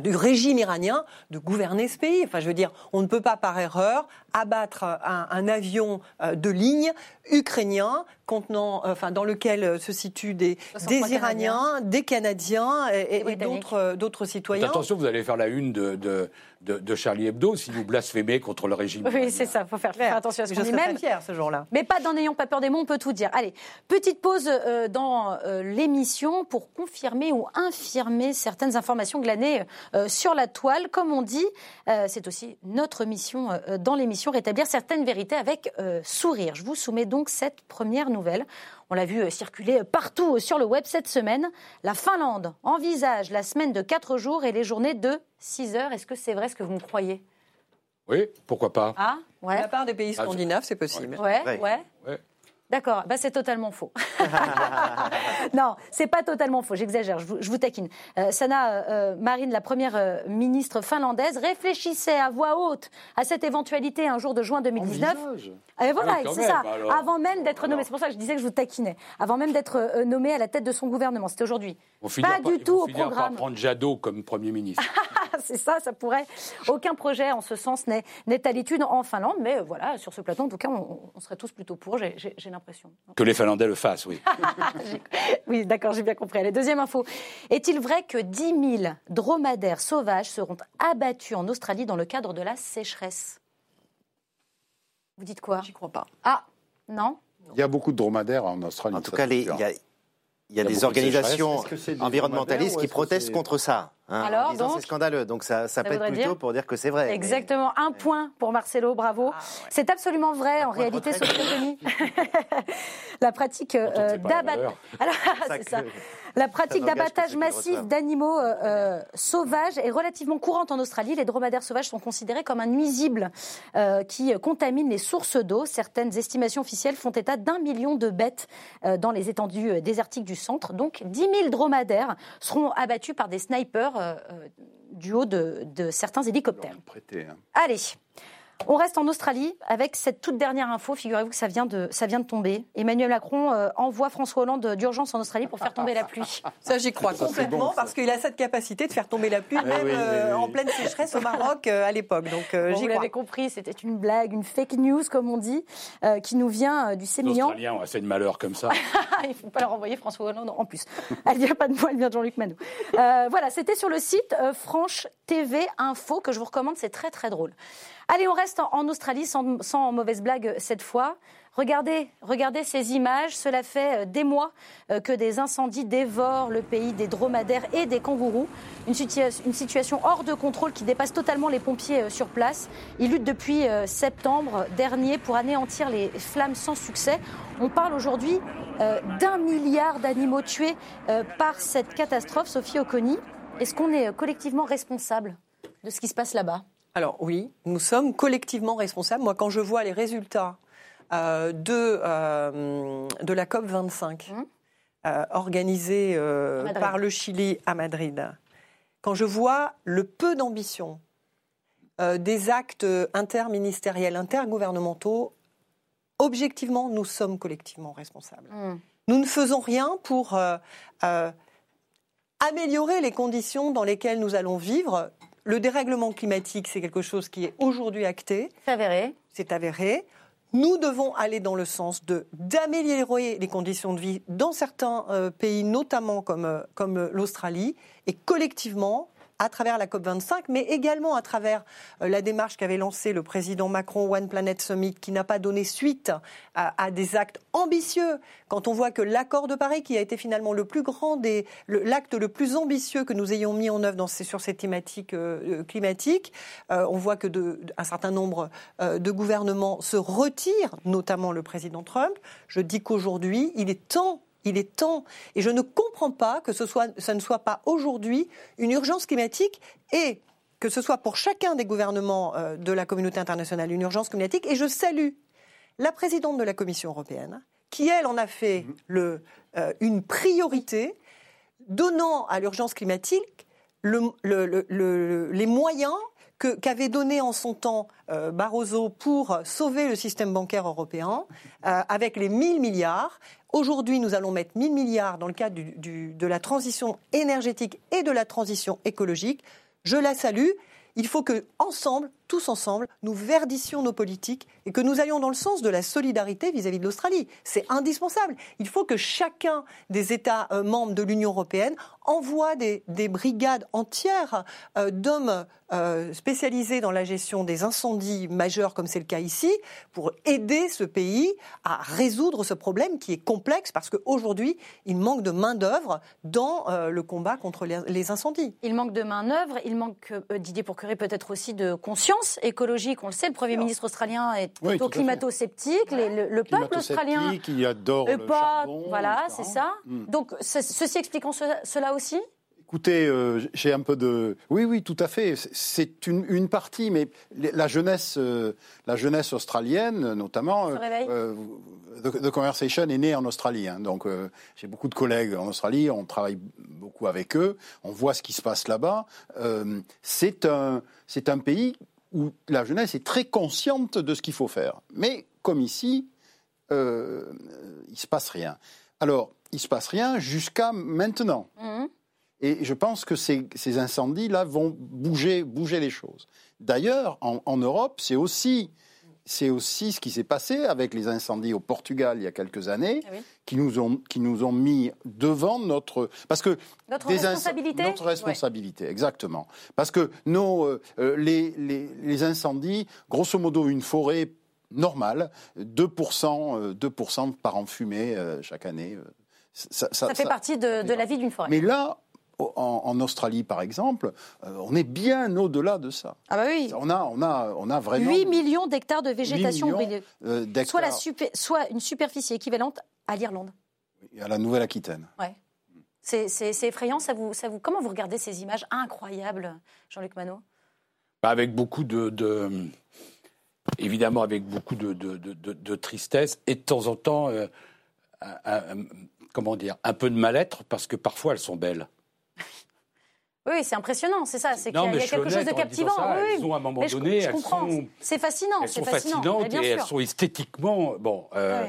du régime iranien de gouverner ce pays. Enfin, je veux dire, on ne peut pas par erreur abattre un, avion euh, de ligne ukrainien contenant, euh, enfin, dans lequel se situent des, des Iraniens, des Canadiens et, et d'autres, d'autres citoyens. Attention, vous allez faire la une de, de, de, Charlie Hebdo si vous blasphémez contre le régime. Oui, c'est ça, il faut faire, attention à ce qu'on dit même. fier ce jour-là. Mais pas dans N'ayons pas peur des mots, on peut tout dire. Allez, petite pause euh, dans euh, l'émission pour confirmer ou infirmer certaines informations glanées euh, sur la toile. Comme on dit, c'est aussi notre mission dans l'émission, rétablir certaines vérités avec sourire. Je vous soumets donc cette première nouvelle. On l'a vu circuler partout sur le web cette semaine. La Finlande envisage la semaine de 4 jours et les journées de 6 heures. Est-ce que c'est vrai ce que vous me croyez? Oui, pourquoi pas Ah, ouais. la part des pays scandinaves, c'est possible. Ouais, ouais. D'accord, bah c'est totalement faux. [LAUGHS] non, c'est pas totalement faux, j'exagère, je vous, je vous taquine. Euh, Sana euh, Marine, la première euh, ministre finlandaise, réfléchissait à voix haute à cette éventualité un jour de juin 2019. Et voilà, Ah oui, quand c'est ça. alors. Avant même d'être nommée, c'est pour ça que je disais que je vous taquinais. Avant même d'être euh, nommée à la tête de son gouvernement, c'était aujourd'hui. Pas par- du ils tout au par programme. prendre Jadot comme Premier ministre. [LAUGHS] c'est ça, ça pourrait. Aucun projet en ce sens n'est n'est à l'étude en Finlande, mais euh, voilà, sur ce plateau, en tout cas, on, on serait tous plutôt pour, j'ai- j'ai l'impression. que les Finlandais le fassent, oui. [LAUGHS] Oui, d'accord, j'ai bien compris. Allez, deuxième info. Est-il vrai que 10 000 dromadaires sauvages seront abattus en Australie dans le cadre de la sécheresse? Vous dites quoi? J'y crois pas. Ah, non? Il y a beaucoup de dromadaires en Australie. En tout cas, il y a, il y a Il y a des de organisations environnementalistes qui protestent contre ça? Hein, Alors, en disant donc c'est scandaleux. Donc ça, ça, voudrait plutôt dire pour dire que c'est vrai. mais- Exactement, un point pour Marcelo, bravo. C'est absolument vrai en réalité, Oconi. [LAUGHS] La pratique euh, d'abattage. [LAUGHS] [LAUGHS] La pratique d'abattage massif d'animaux euh, euh, sauvages est relativement courante en Australie. Les dromadaires sauvages sont considérés comme un nuisible euh, qui contamine les sources d'eau. Certaines estimations officielles font état d'un million de bêtes euh, dans les étendues désertiques du centre. Donc 10 000 dromadaires seront abattus par des snipers du haut de, de certains hélicoptères. Prêté, hein. Allez, on reste en Australie avec cette toute dernière info. Figurez-vous que ça vient de, ça vient de tomber. Emmanuel Macron euh, envoie François Hollande d'urgence en Australie pour faire tomber la pluie. [LAUGHS] Ça, j'y crois Ça, complètement bon, parce qu'il a cette capacité de faire tomber la pluie, Eh même oui, oui, euh, oui. en pleine sécheresse au Maroc euh, à l'époque. Donc, euh, Bon, j'y vous crois. l'avez compris, c'était une blague, une fake news comme on dit, euh, qui nous vient euh, du Les sémillant. Australiens ont assez de malheur comme ça. [LAUGHS] Il ne faut pas leur envoyer François Hollande en plus. [LAUGHS] Elle vient pas de moi, elle vient de Jean-Luc Manou. Euh, voilà, c'était sur le site euh, Franche TV Info que je vous recommande, c'est très très drôle. Allez, on reste en, Australie sans, mauvaise blague cette fois. Regardez, regardez ces images. Cela fait euh, des mois euh, que des incendies dévorent le pays des dromadaires et des kangourous. Une, une situation hors de contrôle qui dépasse totalement les pompiers euh, sur place. Ils luttent depuis septembre dernier pour anéantir les flammes sans succès. On parle aujourd'hui d'un milliard d'animaux tués par cette catastrophe. Sophie Oconi, est-ce qu'on est collectivement responsable de ce qui se passe là-bas? Alors oui, nous sommes collectivement responsables. Moi, quand je vois les résultats euh, de, euh, de la COP 25 Hum. euh, organisée par le Chili à Madrid, quand je vois le peu d'ambition des actes interministériels, intergouvernementaux, objectivement, nous sommes collectivement responsables. Hmm. Nous ne faisons rien pour améliorer les conditions dans lesquelles nous allons vivre. Le dérèglement climatique, c'est quelque chose qui est aujourd'hui acté, C'est avéré. c'est avéré. Nous devons aller dans le sens de d'améliorer les conditions de vie dans certains euh, pays, notamment comme, euh, comme euh, l'Australie, et collectivement, à travers la COP25, mais également à travers euh, la démarche qu'avait lancée le président Macron, One Planet Summit, qui n'a pas donné suite à, des actes ambitieux. Quand on voit que l'accord de Paris, qui a été finalement le plus grand des, l'acte le plus ambitieux que nous ayons mis en œuvre dans ces- sur ces thématiques euh, euh, climatiques, on voit que de, un certain nombre de gouvernements se retirent, notamment le président Trump. Je dis qu'aujourd'hui, il est temps. Il est temps. Et je ne comprends pas que ce, soit, ne soit pas aujourd'hui une urgence climatique et que ce soit pour chacun des gouvernements euh, de la communauté internationale une urgence climatique. Et je salue la présidente de la Commission européenne, qui, elle, en a fait le, euh, une priorité, donnant à l'urgence climatique le- le- le- le- les moyens qu'avait donné en son temps euh, Barroso pour sauver le système bancaire européen, euh, avec les 1000 milliards. Aujourd'hui, nous allons mettre 1000 milliards dans le cadre du- du- de la transition énergétique et de la transition écologique. Je la salue. Il faut que, ensemble, tous ensemble, nous verdissions nos politiques et que nous allions dans le sens de la solidarité vis-à-vis de l'Australie. C'est indispensable. Il faut que chacun des États euh, membres de l'Union européenne envoie des, des brigades entières euh, d'hommes euh, spécialisés dans la gestion des incendies majeurs, comme c'est le cas ici, pour aider ce pays à résoudre ce problème qui est complexe parce qu'aujourd'hui, il manque de main-d'œuvre dans le combat contre les, incendies. Il manque de main-d'œuvre, il manque, Didier Pourqueré, peut-être aussi de conscience écologique. On le sait, le Premier ministre australien est plutôt climato-sceptique. Les- Le, le peuple australien. Il adore le pas, charbon, voilà, c'est ça. Mm. Donc, ce- ceci expliquant ce- cela aussi? Écoutez, euh, j'ai un peu de. Oui, oui, tout à fait. C'est une, une, partie, mais la jeunesse, euh, la jeunesse australienne, notamment. Euh, The, Conversation est né en Australie. Hein, donc, j'ai beaucoup de collègues en Australie. On travaille beaucoup avec eux. On voit ce qui se passe là-bas. c'est un, c'est un pays où la jeunesse est très consciente de ce qu'il faut faire. Mais comme ici, il se passe rien. Alors, il se passe rien jusqu'à maintenant. Mmh. Et je pense que ces, incendies-là vont bouger, bouger les choses. D'ailleurs, en, Europe, c'est aussi, c'est aussi ce qui s'est passé avec les incendies au Portugal il y a quelques années, ah qui, nous ont, qui nous ont mis devant notre... Parce que notre responsabilité Notre responsabilité, exactement. Parce que nos, euh, les, les, les incendies, grosso modo, une forêt normale, 2%, 2 euh, par an fumé euh, chaque année. Ça, ça, fait partie de, de la vie d'une forêt. Mais là, en, Australie, par exemple, euh, on est bien au-delà de ça. Ah bah oui. On a, on a, on a vraiment 8 millions d'hectares de végétation brûlée. Euh, soit, la soit une superficie équivalente à l'Irlande. À la Nouvelle-Aquitaine. Ouais. C'est effrayant. Ça vous, ça vous, comment vous regardez ces images incroyables, Jean-Luc Manot? Bah Avec beaucoup de, Évidemment, avec beaucoup de, de, tristesse et de temps en temps, euh, comment dire, un peu de mal-être parce que parfois elles sont belles. Oui, c'est impressionnant, c'est ça. C'est qu'il y a, quelque chose de captivant. Elles ont à un moment donné, elles sont. C'est fascinant. Elles sont fascinantes et elles sont esthétiquement. Bon. Euh,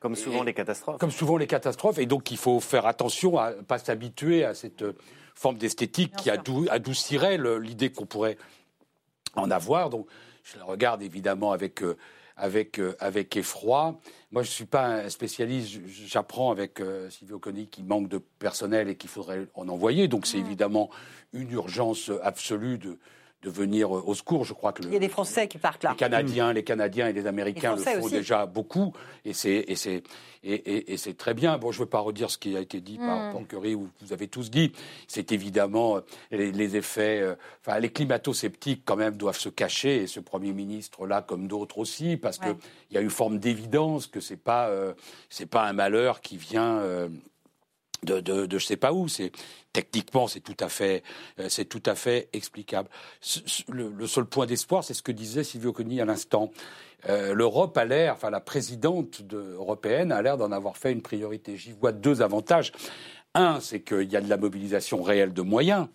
comme souvent les catastrophes. Comme souvent les catastrophes. Et donc il faut faire attention à ne pas s'habituer à cette euh, forme d'esthétique qui adoucirait l'idée qu'on pourrait en avoir. Donc je la regarde évidemment avec. Euh, avec, avec effroi. Moi, je ne suis pas un spécialiste, j'apprends avec euh, Silvio Coni qu'il manque de personnel et qu'il faudrait en envoyer. Donc, c'est évidemment une urgence absolue de, de venir au secours. Je crois que il y a des Français qui partent là. Les Canadiens, les Canadiens et les Américains le font déjà beaucoup, et c'est et c'est et, et, c'est très bien. Bon, je ne veux pas redire ce qui a été dit par Paul Curie, ou vous avez tous dit. C'est évidemment euh, les, effets. Euh, enfin, les climato-sceptiques quand même doivent se cacher, et ce Premier ministre là, comme d'autres aussi, parce qu'il y a une forme d'évidence que c'est pas euh, c'est pas un malheur qui vient de, de, de je sais pas où. C'est techniquement c'est tout à fait euh, c'est tout à fait explicable. Le, seul point d'espoir, c'est ce que disait Silvio Coni à l'instant. Euh, L'Europe a l'air, enfin la présidente européenne a l'air d'en avoir fait une priorité. J'y vois deux avantages. Un, c'est qu'il y a de la mobilisation réelle de moyens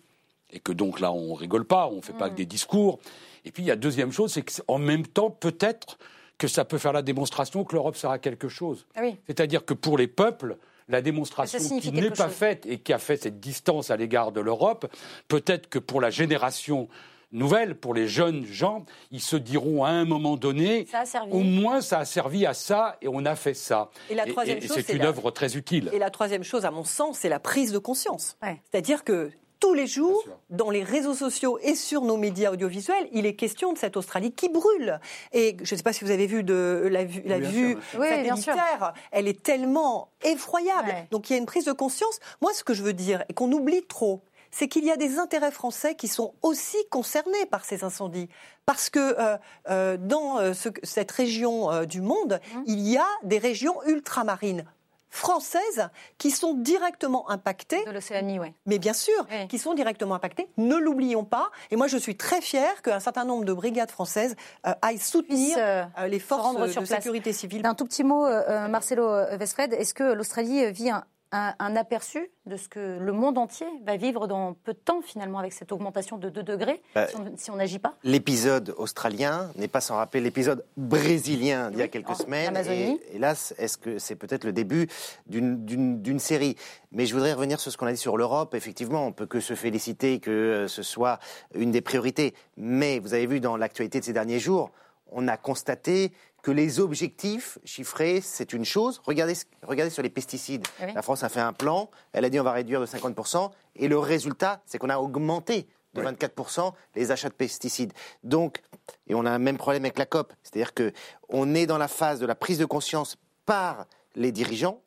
et que donc là on rigole pas, on fait pas que mm. des discours. Et puis il y a deuxième chose, c'est qu'en même temps peut-être que ça peut faire la démonstration que l'Europe sera quelque chose. Ah oui. C'est-à-dire que pour les peuples, la démonstration qui n'est pas faite et qui a fait cette distance à l'égard de l'Europe, peut-être que pour la génération nouvelle, pour les jeunes gens, ils se diront à un moment donné, au moins ça a servi à ça et on a fait ça. Et la troisième chose, c'est une œuvre très utile. Et la troisième chose, à mon sens, c'est la prise de conscience. C'est-à-dire que tous les jours, dans les réseaux sociaux et sur nos médias audiovisuels, il est question de cette Australie qui brûle. Et je ne sais pas si vous avez vu de la, vue, la vue satellitaire, elle est tellement effroyable. Donc il y a une prise de conscience. Moi, ce que je veux dire, et qu'on oublie trop, c'est qu'il y a des intérêts français qui sont aussi concernés par ces incendies. Parce que euh, euh, dans euh, cette région du monde, mmh. il y a des régions ultramarines françaises qui sont directement impactées. De l'Océanie, oui. Mais bien sûr, qui sont directement impactées. Ne l'oublions pas. Et moi, je suis très fière qu'un certain nombre de brigades françaises euh, aillent soutenir euh, euh, les forces de sécurité civile. Un tout petit mot, Marcelo Westfred. Est-ce que l'Australie vit un, un, aperçu de ce que le monde entier va vivre dans peu de temps finalement avec cette augmentation de 2 degrés bah, si on n'agit pas L'épisode australien n'est pas sans rappeler l'épisode brésilien d'il y a quelques semaines. Et, hélas, est-ce que c'est peut-être le début d'une série? Mais je voudrais revenir sur ce qu'on a dit sur l'Europe. Effectivement, on peut que se féliciter que euh, ce soit une des priorités. Mais vous avez vu dans l'actualité de ces derniers jours, on a constaté que les objectifs chiffrés, c'est une chose. Regardez, regardez sur les pesticides. La France a fait un plan, elle a dit on va réduire de 50%, et le résultat, c'est qu'on a augmenté de 24% les achats de pesticides. Donc, et on a un même problème avec la COP, c'est-à-dire que on est dans la phase de la prise de conscience par les dirigeants,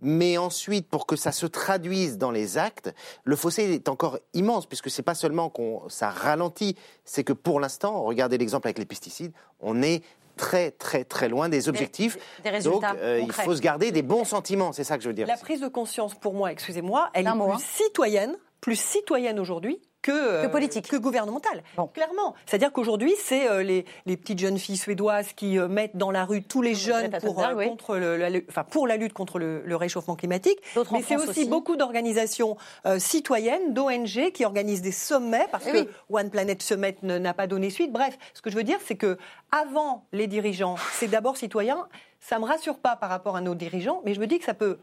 mais ensuite, pour que ça se traduise dans les actes, le fossé est encore immense, puisque c'est pas seulement qu'on ça ralentit, c'est que pour l'instant, regardez l'exemple avec les pesticides, on est très très très loin des objectifs. Donc euh, il faut se garder des bons sentiments, c'est ça que je veux dire. La prise de conscience pour moi, excusez-moi, elle est plus citoyenne plus citoyenne aujourd'hui que, que, politique. que gouvernementale. Clairement. C'est-à-dire qu'aujourd'hui, c'est les, les, petites jeunes filles suédoises qui mettent dans la rue tous les jeunes pour, contre le, la, enfin, pour la lutte contre le, le réchauffement climatique. Mais c'est aussi, aussi, beaucoup d'organisations citoyennes, d'ONG qui organisent des sommets parce Eh que oui. One Planet Summit n'a pas donné suite. Bref, ce que je veux dire, c'est que avant les dirigeants, c'est d'abord citoyen. Ça me rassure pas par rapport à nos dirigeants, mais je me dis que ça peut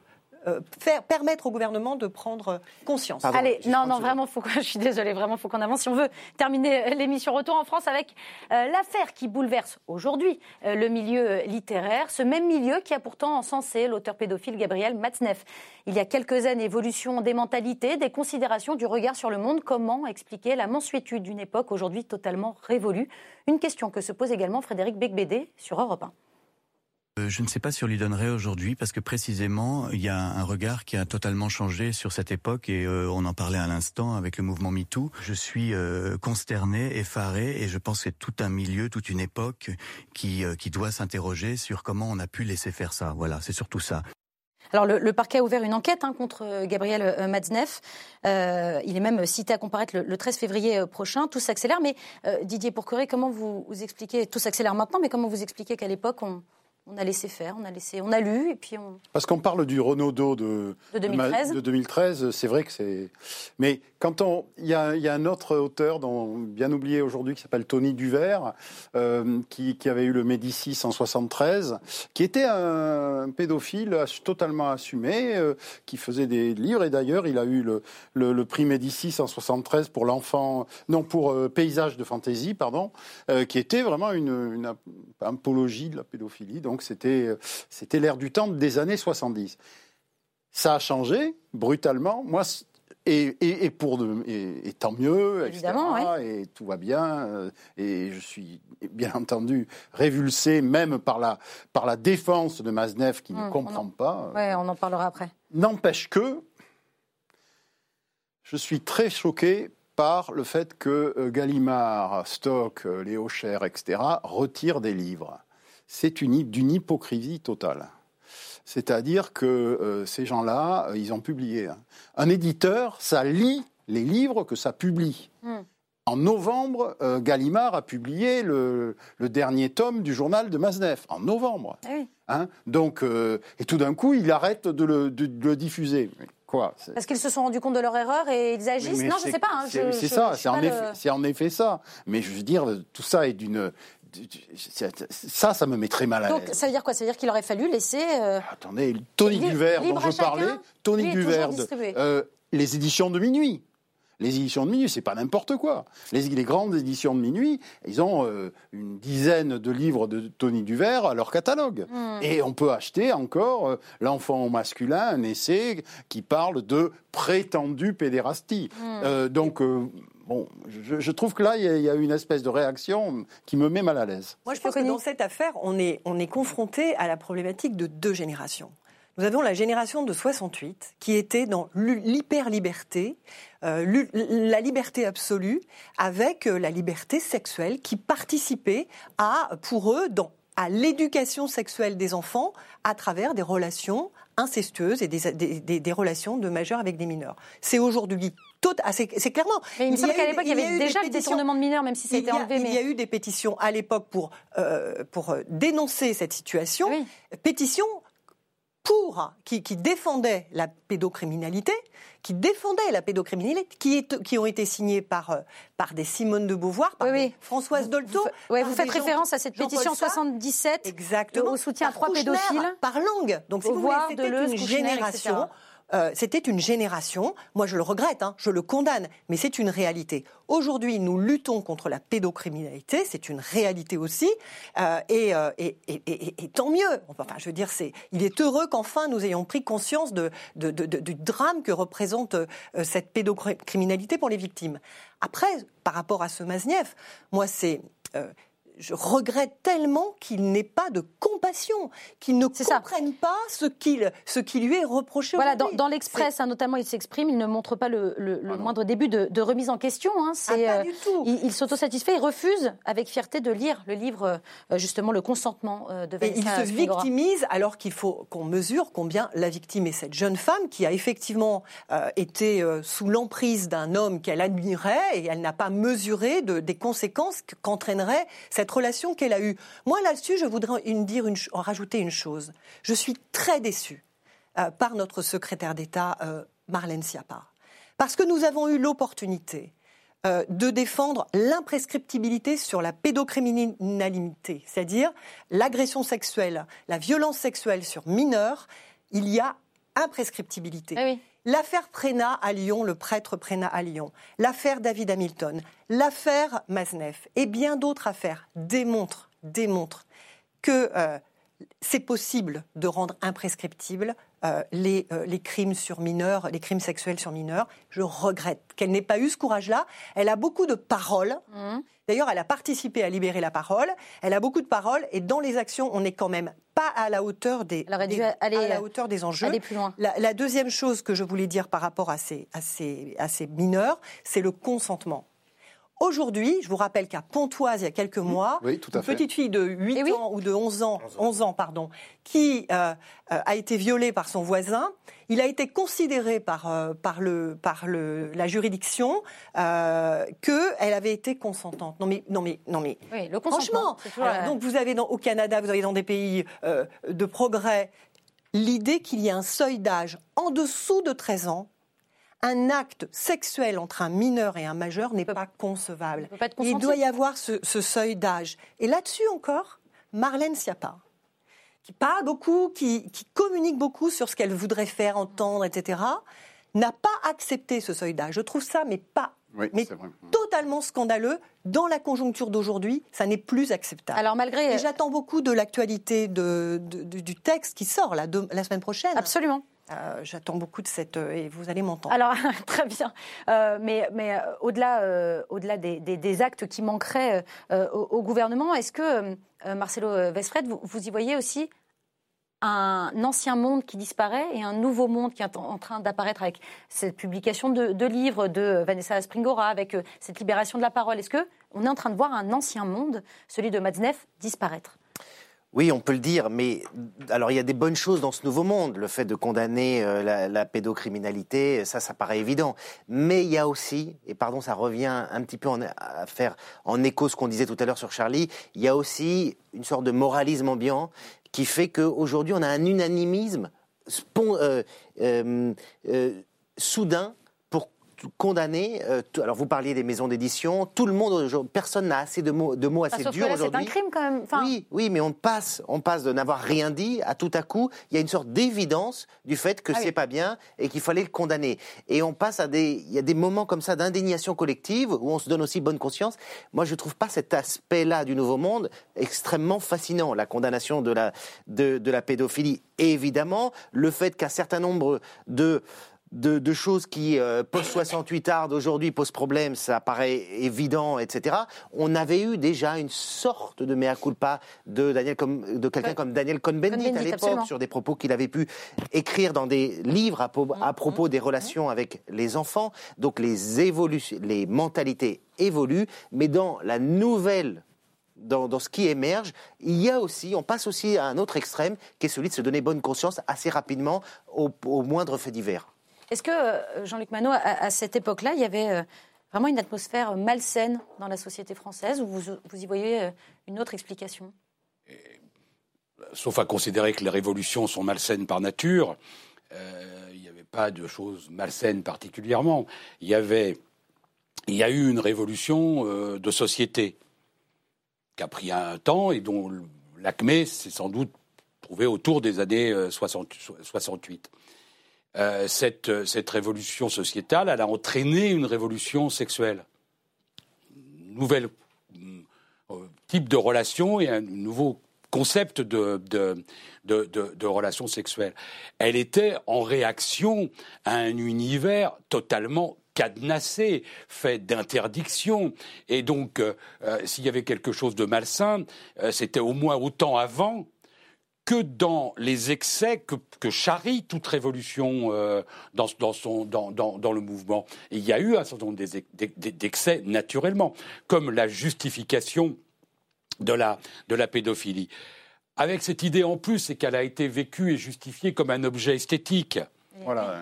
euh, faire, permettre au gouvernement de prendre conscience. Pardon, Allez, non, non, vraiment, faut, [LAUGHS] je suis désolée, vraiment, faut qu'on avance. Si on veut terminer l'émission Retour en France avec euh, l'affaire qui bouleverse aujourd'hui euh, le milieu littéraire, ce même milieu qui a pourtant encensé l'auteur pédophile Gabriel Matzneff. Il y a quelques années, évolution des mentalités, des considérations, du regard sur le monde. Comment expliquer la mansuétude d'une époque aujourd'hui totalement révolue? Une question que se pose également Frédéric Becbédé sur Europe 1. Euh, Je ne sais pas si on lui donnerait aujourd'hui parce que précisément il y a un regard qui a totalement changé sur cette époque et euh, on en parlait à l'instant avec le mouvement MeToo. Je suis euh, consterné, effaré et je pense que c'est tout un milieu, toute une époque qui, euh, qui doit s'interroger sur comment on a pu laisser faire ça. Voilà, c'est surtout ça. Alors le, parquet a ouvert une enquête hein, contre Gabriel Matzneff. Il est même cité à comparaître le, le 13 février prochain. Tout s'accélère, mais Didier Pourqueret, comment vous, vous expliquez Tout s'accélère maintenant, mais comment vous expliquez qu'à l'époque on on a laissé faire, on a laissé, on a lu et puis on. Parce qu'on parle du Renaudot de, de 2013. De 2013, c'est vrai que c'est. Mais quand on, il y a, y a, un autre auteur, dont, bien oublié aujourd'hui, qui s'appelle Tony Duvert, euh, qui, qui, avait eu le Médicis en 73, qui était un pédophile totalement assumé, euh, qui faisait des livres et d'ailleurs il a eu le, le, le, prix Médicis en 73 pour l'enfant, non pour euh, paysage de fantaisie, pardon, qui était vraiment une, une apologie de la pédophilie. Donc donc c'était, c'était l'ère du temps des années 70. Ça a changé brutalement. Moi, et, et, et pour de, et, et, tant mieux, Évidemment, etc., et tout va bien. Et je suis bien entendu révulsé même par la, par la défense de Maznev qui ne comprend on en, pas. Ouais, on en parlera après. N'empêche que je suis très choqué par le fait que euh, Gallimard, Stock, euh, Léo Cher, etc., retirent des livres c'est d'une hypocrisie totale. C'est-à-dire que euh, ces gens-là, euh, ils ont publié. Hein. Un éditeur, ça lit les livres que ça publie. Mm. En novembre, euh, Gallimard a publié le, le, dernier tome du journal de Maznev. En novembre. Oui. Hein Donc, euh, et tout d'un coup, il arrête de le, de, de le diffuser. Quoi Parce qu'ils se sont rendus compte de leur erreur et ils agissent. non, je ne sais pas. Hein, c'est ça, c'est en, le... en, effet ça. Mais je veux dire, tout ça est d'une ça, ça me met très mal à l'aise. Donc, ça veut dire quoi? Ça veut dire qu'il aurait fallu laisser. Euh... Attendez, Tony Duvert, dont je parlais, Tony Duvert, euh, les éditions de minuit. Les éditions de minuit, c'est pas n'importe quoi. Les, les, grandes éditions de minuit, ils ont euh, une dizaine de livres de Tony Duvert à leur catalogue. Hmm. Mmh. Et on peut acheter encore euh, L'enfant masculin, un essai qui parle de prétendue pédérastie. Mmh. donc, bon, je, je, trouve que là, il y, a, il y, a une espèce de réaction qui me met mal à l'aise. Moi, je pense que dans cette affaire, on est, on est confronté à la problématique de deux générations. Nous avons la génération de 68 qui était dans l'hyper-liberté, euh, la liberté absolue, avec euh, la liberté sexuelle qui participait à, pour eux, dans, à l'éducation sexuelle des enfants à travers des relations incestueuses et des, des, des, des relations de majeurs avec des mineurs. C'est aujourd'hui c'est clairement. Mais il me semble qu'à l'époque, il y avait déjà le détournement de mineurs, même si ça a été enlevé. Il y a eu des pétitions à l'époque pour, euh, pour dénoncer cette situation. Oui. Pétitions pour, qui, qui défendaient la pédocriminalité, qui défendaient la pédocriminalité, qui, est, qui ont été signées par, par des Simone de Beauvoir, par oui, oui. Françoise Dolto. Vous, ouais, vous faites référence à cette pétition 77 Exactement. au soutien à trois pédophiles. Par langue. Donc, si vous voulez, c'était une génération. Euh, c'était une génération, moi je le regrette, hein, je le condamne, mais c'est une réalité. Aujourd'hui, nous luttons contre la pédocriminalité, c'est une réalité aussi, euh, et, euh, et, tant mieux. Enfin, je veux dire, il est heureux qu'enfin nous ayons pris conscience du drame que représente cette pédocriminalité pour les victimes. Après, par rapport à ce Mazniev, moi c'est je regrette tellement qu'il n'ait pas de compassion, qu'il ne comprenne pas ce, qu'il, ce qui lui est reproché. Voilà, dans, dans l'Express, hein, notamment, il s'exprime, il ne montre pas le, le, ah moindre début de, de, remise en question. Hein, c'est, ah, pas du tout. il, il s'autosatisfait, il refuse avec fierté de lire le livre, justement, Le consentement de Vanessa Et il se victimise alors qu'il faut qu'on mesure combien la victime est cette jeune femme qui a effectivement été sous l'emprise d'un homme qu'elle admirait et elle n'a pas mesuré de, des conséquences qu'entraînerait cette relation qu'elle a eue. Moi, là-dessus, je voudrais une, rajouter une chose. Je suis très déçue euh, par notre secrétaire d'État, euh, Marlène Schiappa. Parce que nous avons eu l'opportunité euh, de défendre l'imprescriptibilité sur la pédocriminalité, c'est-à-dire l'agression sexuelle, la violence sexuelle sur mineurs. Il y a imprescriptibilité. Ah L'affaire Prénat à Lyon, le prêtre Prénat à Lyon, l'affaire David Hamilton, l'affaire Maznev et bien d'autres affaires. Démontrent, démontrent que euh, c'est possible de rendre imprescriptible euh, les, euh, les, crimes sur mineurs, les crimes sexuels sur mineurs. Je regrette qu'elle n'ait pas eu ce courage-là. Elle a beaucoup de paroles. Mmh. D'ailleurs, elle a participé à libérer la parole. Elle a beaucoup de paroles et dans les actions, on n'est quand même pas à la hauteur des, aller, à la hauteur des enjeux. Aller plus loin. La, deuxième chose que je voulais dire par rapport à ces, à ces, à ces mineurs, c'est le consentement. Aujourd'hui, je vous rappelle qu'à Pontoise, il y a quelques mois, une petite fille de 8 eh ans ou de 11 ans, 11 ans, pardon, qui euh, euh, a été violée par son voisin, il a été considéré par, euh, par, le, par le, la juridiction euh, qu'elle avait été consentante. Non mais, non mais, non mais oui, le franchement, donc vous avez dans, au Canada, vous avez dans des pays de progrès, l'idée qu'il y ait un seuil d'âge en dessous de 13 ans un acte sexuel entre un mineur et un majeur n'est pas concevable. Il doit y avoir ce, seuil d'âge. Et là-dessus encore, Marlène Schiappa, qui parle beaucoup, qui, communique beaucoup sur ce qu'elle voudrait faire, entendre, etc., n'a pas accepté ce seuil d'âge. Je trouve ça, mais pas mais totalement scandaleux. Dans la conjoncture d'aujourd'hui, ça n'est plus acceptable. Alors malgré, et j'attends beaucoup de l'actualité de, du texte qui sort la semaine prochaine. Absolument. Euh, j'attends beaucoup de cette euh, et vous allez m'entendre. Alors [LAUGHS] très bien, euh, mais, au-delà des, actes qui manqueraient au, gouvernement, est-ce que Marcelo Vesfred, vous, y voyez aussi un ancien monde qui disparaît et un nouveau monde qui est en, train d'apparaître avec cette publication de, de, livres de Vanessa Springora, avec cette libération de la parole? Est-ce que on est en train de voir un ancien monde, celui de Matzneff, disparaître? Oui, on peut le dire, mais alors il y a des bonnes choses dans ce nouveau monde. Le fait de condamner euh, la, pédocriminalité, ça, ça paraît évident. Mais il y a aussi, et pardon, ça revient un petit peu à faire en écho ce qu'on disait tout à l'heure sur Charlie, il y a aussi une sorte de moralisme ambiant qui fait qu'aujourd'hui on a un unanimisme euh, euh, soudain condamné. Euh, alors vous parliez des maisons d'édition, tout le monde, personne n'a assez de mots, de mots assez durs aujourd'hui. C'est un crime quand même. Oui, oui, mais on passe, on passe de n'avoir rien dit à tout à coup, il y a une sorte d'évidence du fait que ah c'est pas bien et qu'il fallait le condamner. Et on passe à des, il y a des moments comme ça d'indignation collective où on se donne aussi bonne conscience. Moi, je trouve pas cet aspect-là du Nouveau Monde extrêmement fascinant. La condamnation de la de, de la pédophilie, évidemment, le fait qu'un certain nombre de de, choses qui, euh, post-68 tard aujourd'hui, posent problème, ça paraît évident, etc. On avait eu déjà une sorte de mea culpa de, Daniel, comme, de quelqu'un comme Daniel Cohn-Bendit à l'époque, sur des propos qu'il avait pu écrire dans des livres à, à mm, propos mm, des relations mm. avec les enfants. Donc les, évolutions, les mentalités évoluent, mais dans la nouvelle dans, dans, ce qui émerge, il y a aussi, on passe aussi à un autre extrême, qui est celui de se donner bonne conscience assez rapidement au, au moindre fait divers. Est-ce que, euh, Jean-Luc Manot, à, cette époque-là, il y avait euh, vraiment une atmosphère malsaine dans la société française ou vous, y voyez euh, une autre explication? Sauf à considérer que les révolutions sont malsaines par nature, il n'y avait pas de choses malsaines particulièrement. Il y avait, il y a eu une révolution de société qui a pris un temps et dont l'acmé s'est sans doute trouvé autour des années 68. Euh, cette, cette, révolution sociétale, elle a entraîné une révolution sexuelle. Nouvel euh, type de relation et un nouveau concept de, relation sexuelle. Elle était en réaction à un univers totalement cadenassé, fait d'interdiction. Et donc, euh, euh, s'il y avait quelque chose de malsain, euh, c'était au moins autant avant que dans les excès que, que charrie toute révolution dans, dans, son, dans, dans, dans, le mouvement. Et il y a eu un certain nombre d'excès naturellement, comme la justification de la, de la pédophilie. Avec cette idée en plus, c'est qu'elle a été vécue et justifiée comme un objet esthétique.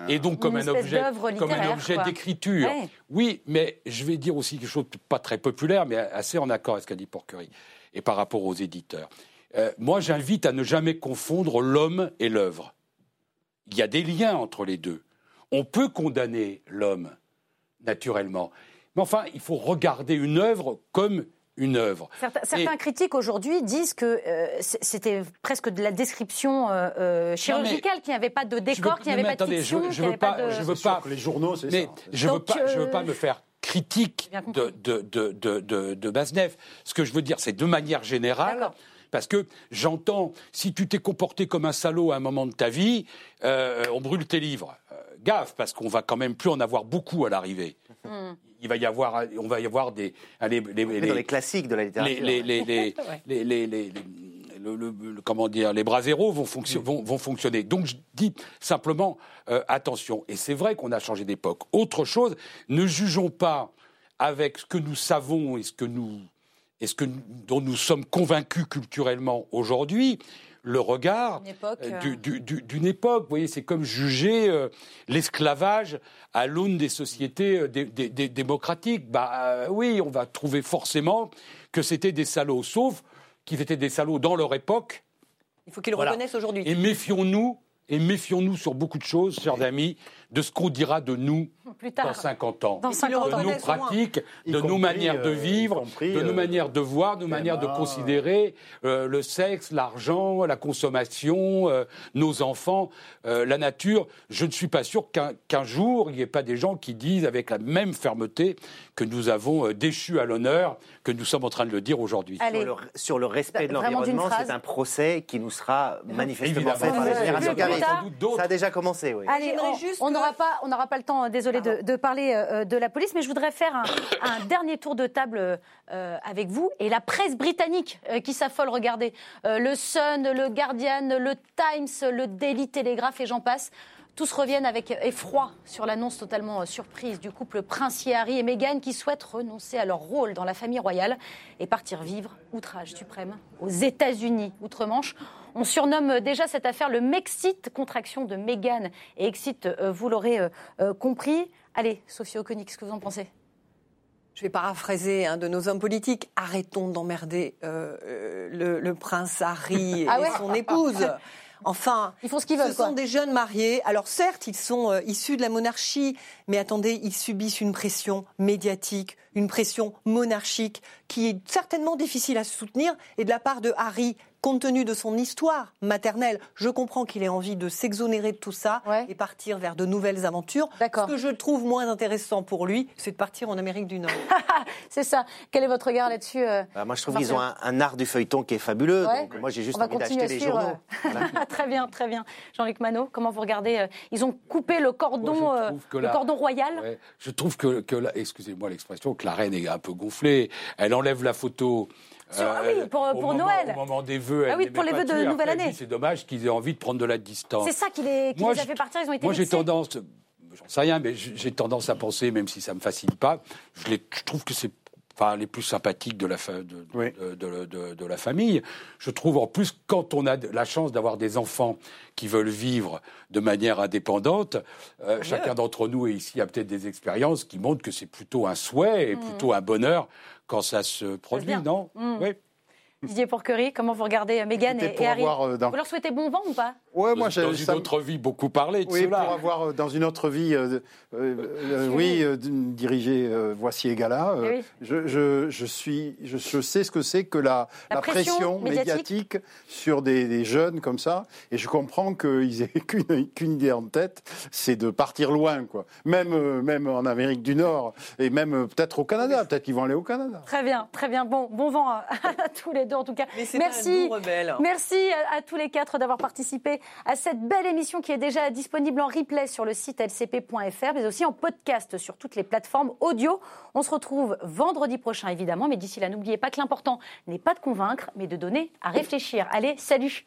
Et donc comme un, objet, comme un objet d'écriture. Oui, mais je vais dire aussi quelque chose de pas très populaire, mais assez en accord avec ce qu'a dit Porquerie, et par rapport aux éditeurs. Euh, moi, j'invite à ne jamais confondre l'homme et l'œuvre. Il y a des liens entre les deux. On peut condamner l'homme, naturellement. Mais enfin, il faut regarder une œuvre comme une œuvre. Certains, critiques aujourd'hui disent que euh, c'était presque de la description euh, chirurgicale, qu'il n'y avait pas de décor, qu'il n'y avait pas de fiction, je, ne veux pas, de... je veux pas, les journaux, c'est mais je veux pas, je veux pas me faire critique de de, de, de, de, Ce que je veux dire, c'est de manière générale. Parce que j'entends, si tu t'es comporté comme un salaud à un moment de ta vie, on brûle tes livres. gaffe, parce qu'on va quand même plus en avoir beaucoup à l'arrivée. Hmm il va y avoir, on va y avoir des, les, les, les, les classiques de la littérature. Les, les, comment dire, les bras zéros vont, vont, vont, fonctionner. Donc je dis simplement euh, attention. Et c'est vrai qu'on a changé d'époque. Autre chose, ne jugeons pas avec ce que nous savons et ce que nous, et ce que, dont nous sommes convaincus culturellement aujourd'hui le regard euh, d'une époque. Vous voyez, c'est comme juger euh, l'esclavage à l'aune des sociétés euh, démocratiques. Bah oui, on va trouver forcément que c'était des salauds, sauf qu'ils étaient des salauds dans leur époque. Il faut qu'ils le reconnaissent aujourd'hui. Et méfions-nous, et méfions-nous sur beaucoup de choses, chers amis, de ce qu'on dira de nous dans 50 ans. Dans 50 de nos pratiques, de nos manières de euh, vivre, de nos euh, manières de voir, de nos manières de considérer euh, le sexe, l'argent, la consommation, nos enfants, la nature. Je ne suis pas sûr qu'un jour, il n'y ait pas des gens qui disent avec la même fermeté que nous avons déchu à l'honneur, que nous sommes en train de le dire aujourd'hui. Sur, le respect de l'environnement, c'est un procès qui nous sera manifestement fait par les générations qui. Ça a déjà commencé, oui. Allez, on n'aura pas, pas le temps, désolé, de, parler euh, de la police, mais je voudrais faire un, [COUGHS] dernier tour de table euh, avec vous et la presse britannique euh, qui s'affole. Regardez, le Sun, le Guardian, le Times, le Daily Telegraph et j'en passe. Tous reviennent avec effroi sur l'annonce totalement surprise du couple princier Harry et Meghan qui souhaitent renoncer à leur rôle dans la famille royale et partir vivre, outrage suprême, aux États-Unis, outre-Manche. On surnomme déjà cette affaire le Mexit, contraction de Meghan et Exit, euh, vous l'aurez euh, euh, compris. Allez, Sophie Oconi, qu'est-ce que vous en pensez? Je vais paraphraser un de nos hommes politiques. Arrêtons d'emmerder le, prince Harry [LAUGHS] ah et son épouse. Enfin, ils font ce qu'ils veulent. Ce sont des jeunes mariés. Alors certes, ils sont issus de la monarchie, mais attendez, ils subissent une pression médiatique, une pression monarchique qui est certainement difficile à soutenir. Et de la part de Harry, compte tenu de son histoire maternelle, je comprends qu'il ait envie de s'exonérer de tout ça et partir vers de nouvelles aventures. Ce que je trouve moins intéressant pour lui, c'est de partir en Amérique du Nord. [LAUGHS] c'est ça. Quel est votre regard là-dessus euh, bah, Moi, je trouve qu'ils ont un, art du feuilleton qui est fabuleux. Donc, moi, j'ai juste envie d'acheter les journaux. [LAUGHS] [LAUGHS] très bien, très bien. Jean-Luc Manot, comment vous regardez euh, Ils ont coupé le cordon, euh, le cordon royal? je trouve que, que excusez-moi l'expression, que la reine est un peu gonflée. Elle enlève la photo ah oui, pour, pour Noël. au moment des vœux. Ah oui, pour les vœux de nouvelle année. C'est dommage qu'ils aient envie de prendre de la distance. C'est ça qui les, qui les a fait partir, ils ont été Moi, j'ai tendance, j'en sais rien, mais j'ai tendance à penser, même si ça ne me fascine pas, je, les, je trouve que c'est enfin, les plus sympathiques de la, de, de, de, la famille. Je trouve en plus, quand on a la chance d'avoir des enfants qui veulent vivre de manière indépendante, euh, chacun d'entre nous ici a peut-être des expériences qui montrent que c'est plutôt un souhait et mmh. plutôt un bonheur quand ça se produit, non? Mmh. Oui. Didier Pourquerie, comment vous regardez euh, Mégane et, Harry? euh, Vous leur souhaitez bon vent ou pas? Ouais, moi, Dans une autre vie, beaucoup parlé de oui, cela. pour avoir euh, dans une autre vie, oui, diriger Voici et Gala, eh je, je, je, suis, je, je, sais ce que c'est que la, la, pression, médiatique. sur des, des, jeunes comme ça, et je comprends qu'ils aient [LAUGHS] qu'une idée en tête, c'est de partir loin, quoi. Même, même en Amérique du Nord, et même peut-être au Canada, peut-être qu'ils vont aller au Canada. Très bien, très bien. Bon, bon vent à [LAUGHS] tous les deux en tout cas. merci, merci à, tous les quatre d'avoir participé à cette belle émission qui est déjà disponible en replay sur le site lcp.fr, mais aussi en podcast sur toutes les plateformes audio. On se retrouve vendredi prochain, évidemment, mais d'ici là, n'oubliez pas que l'important n'est pas de convaincre, mais de donner à réfléchir. Allez, salut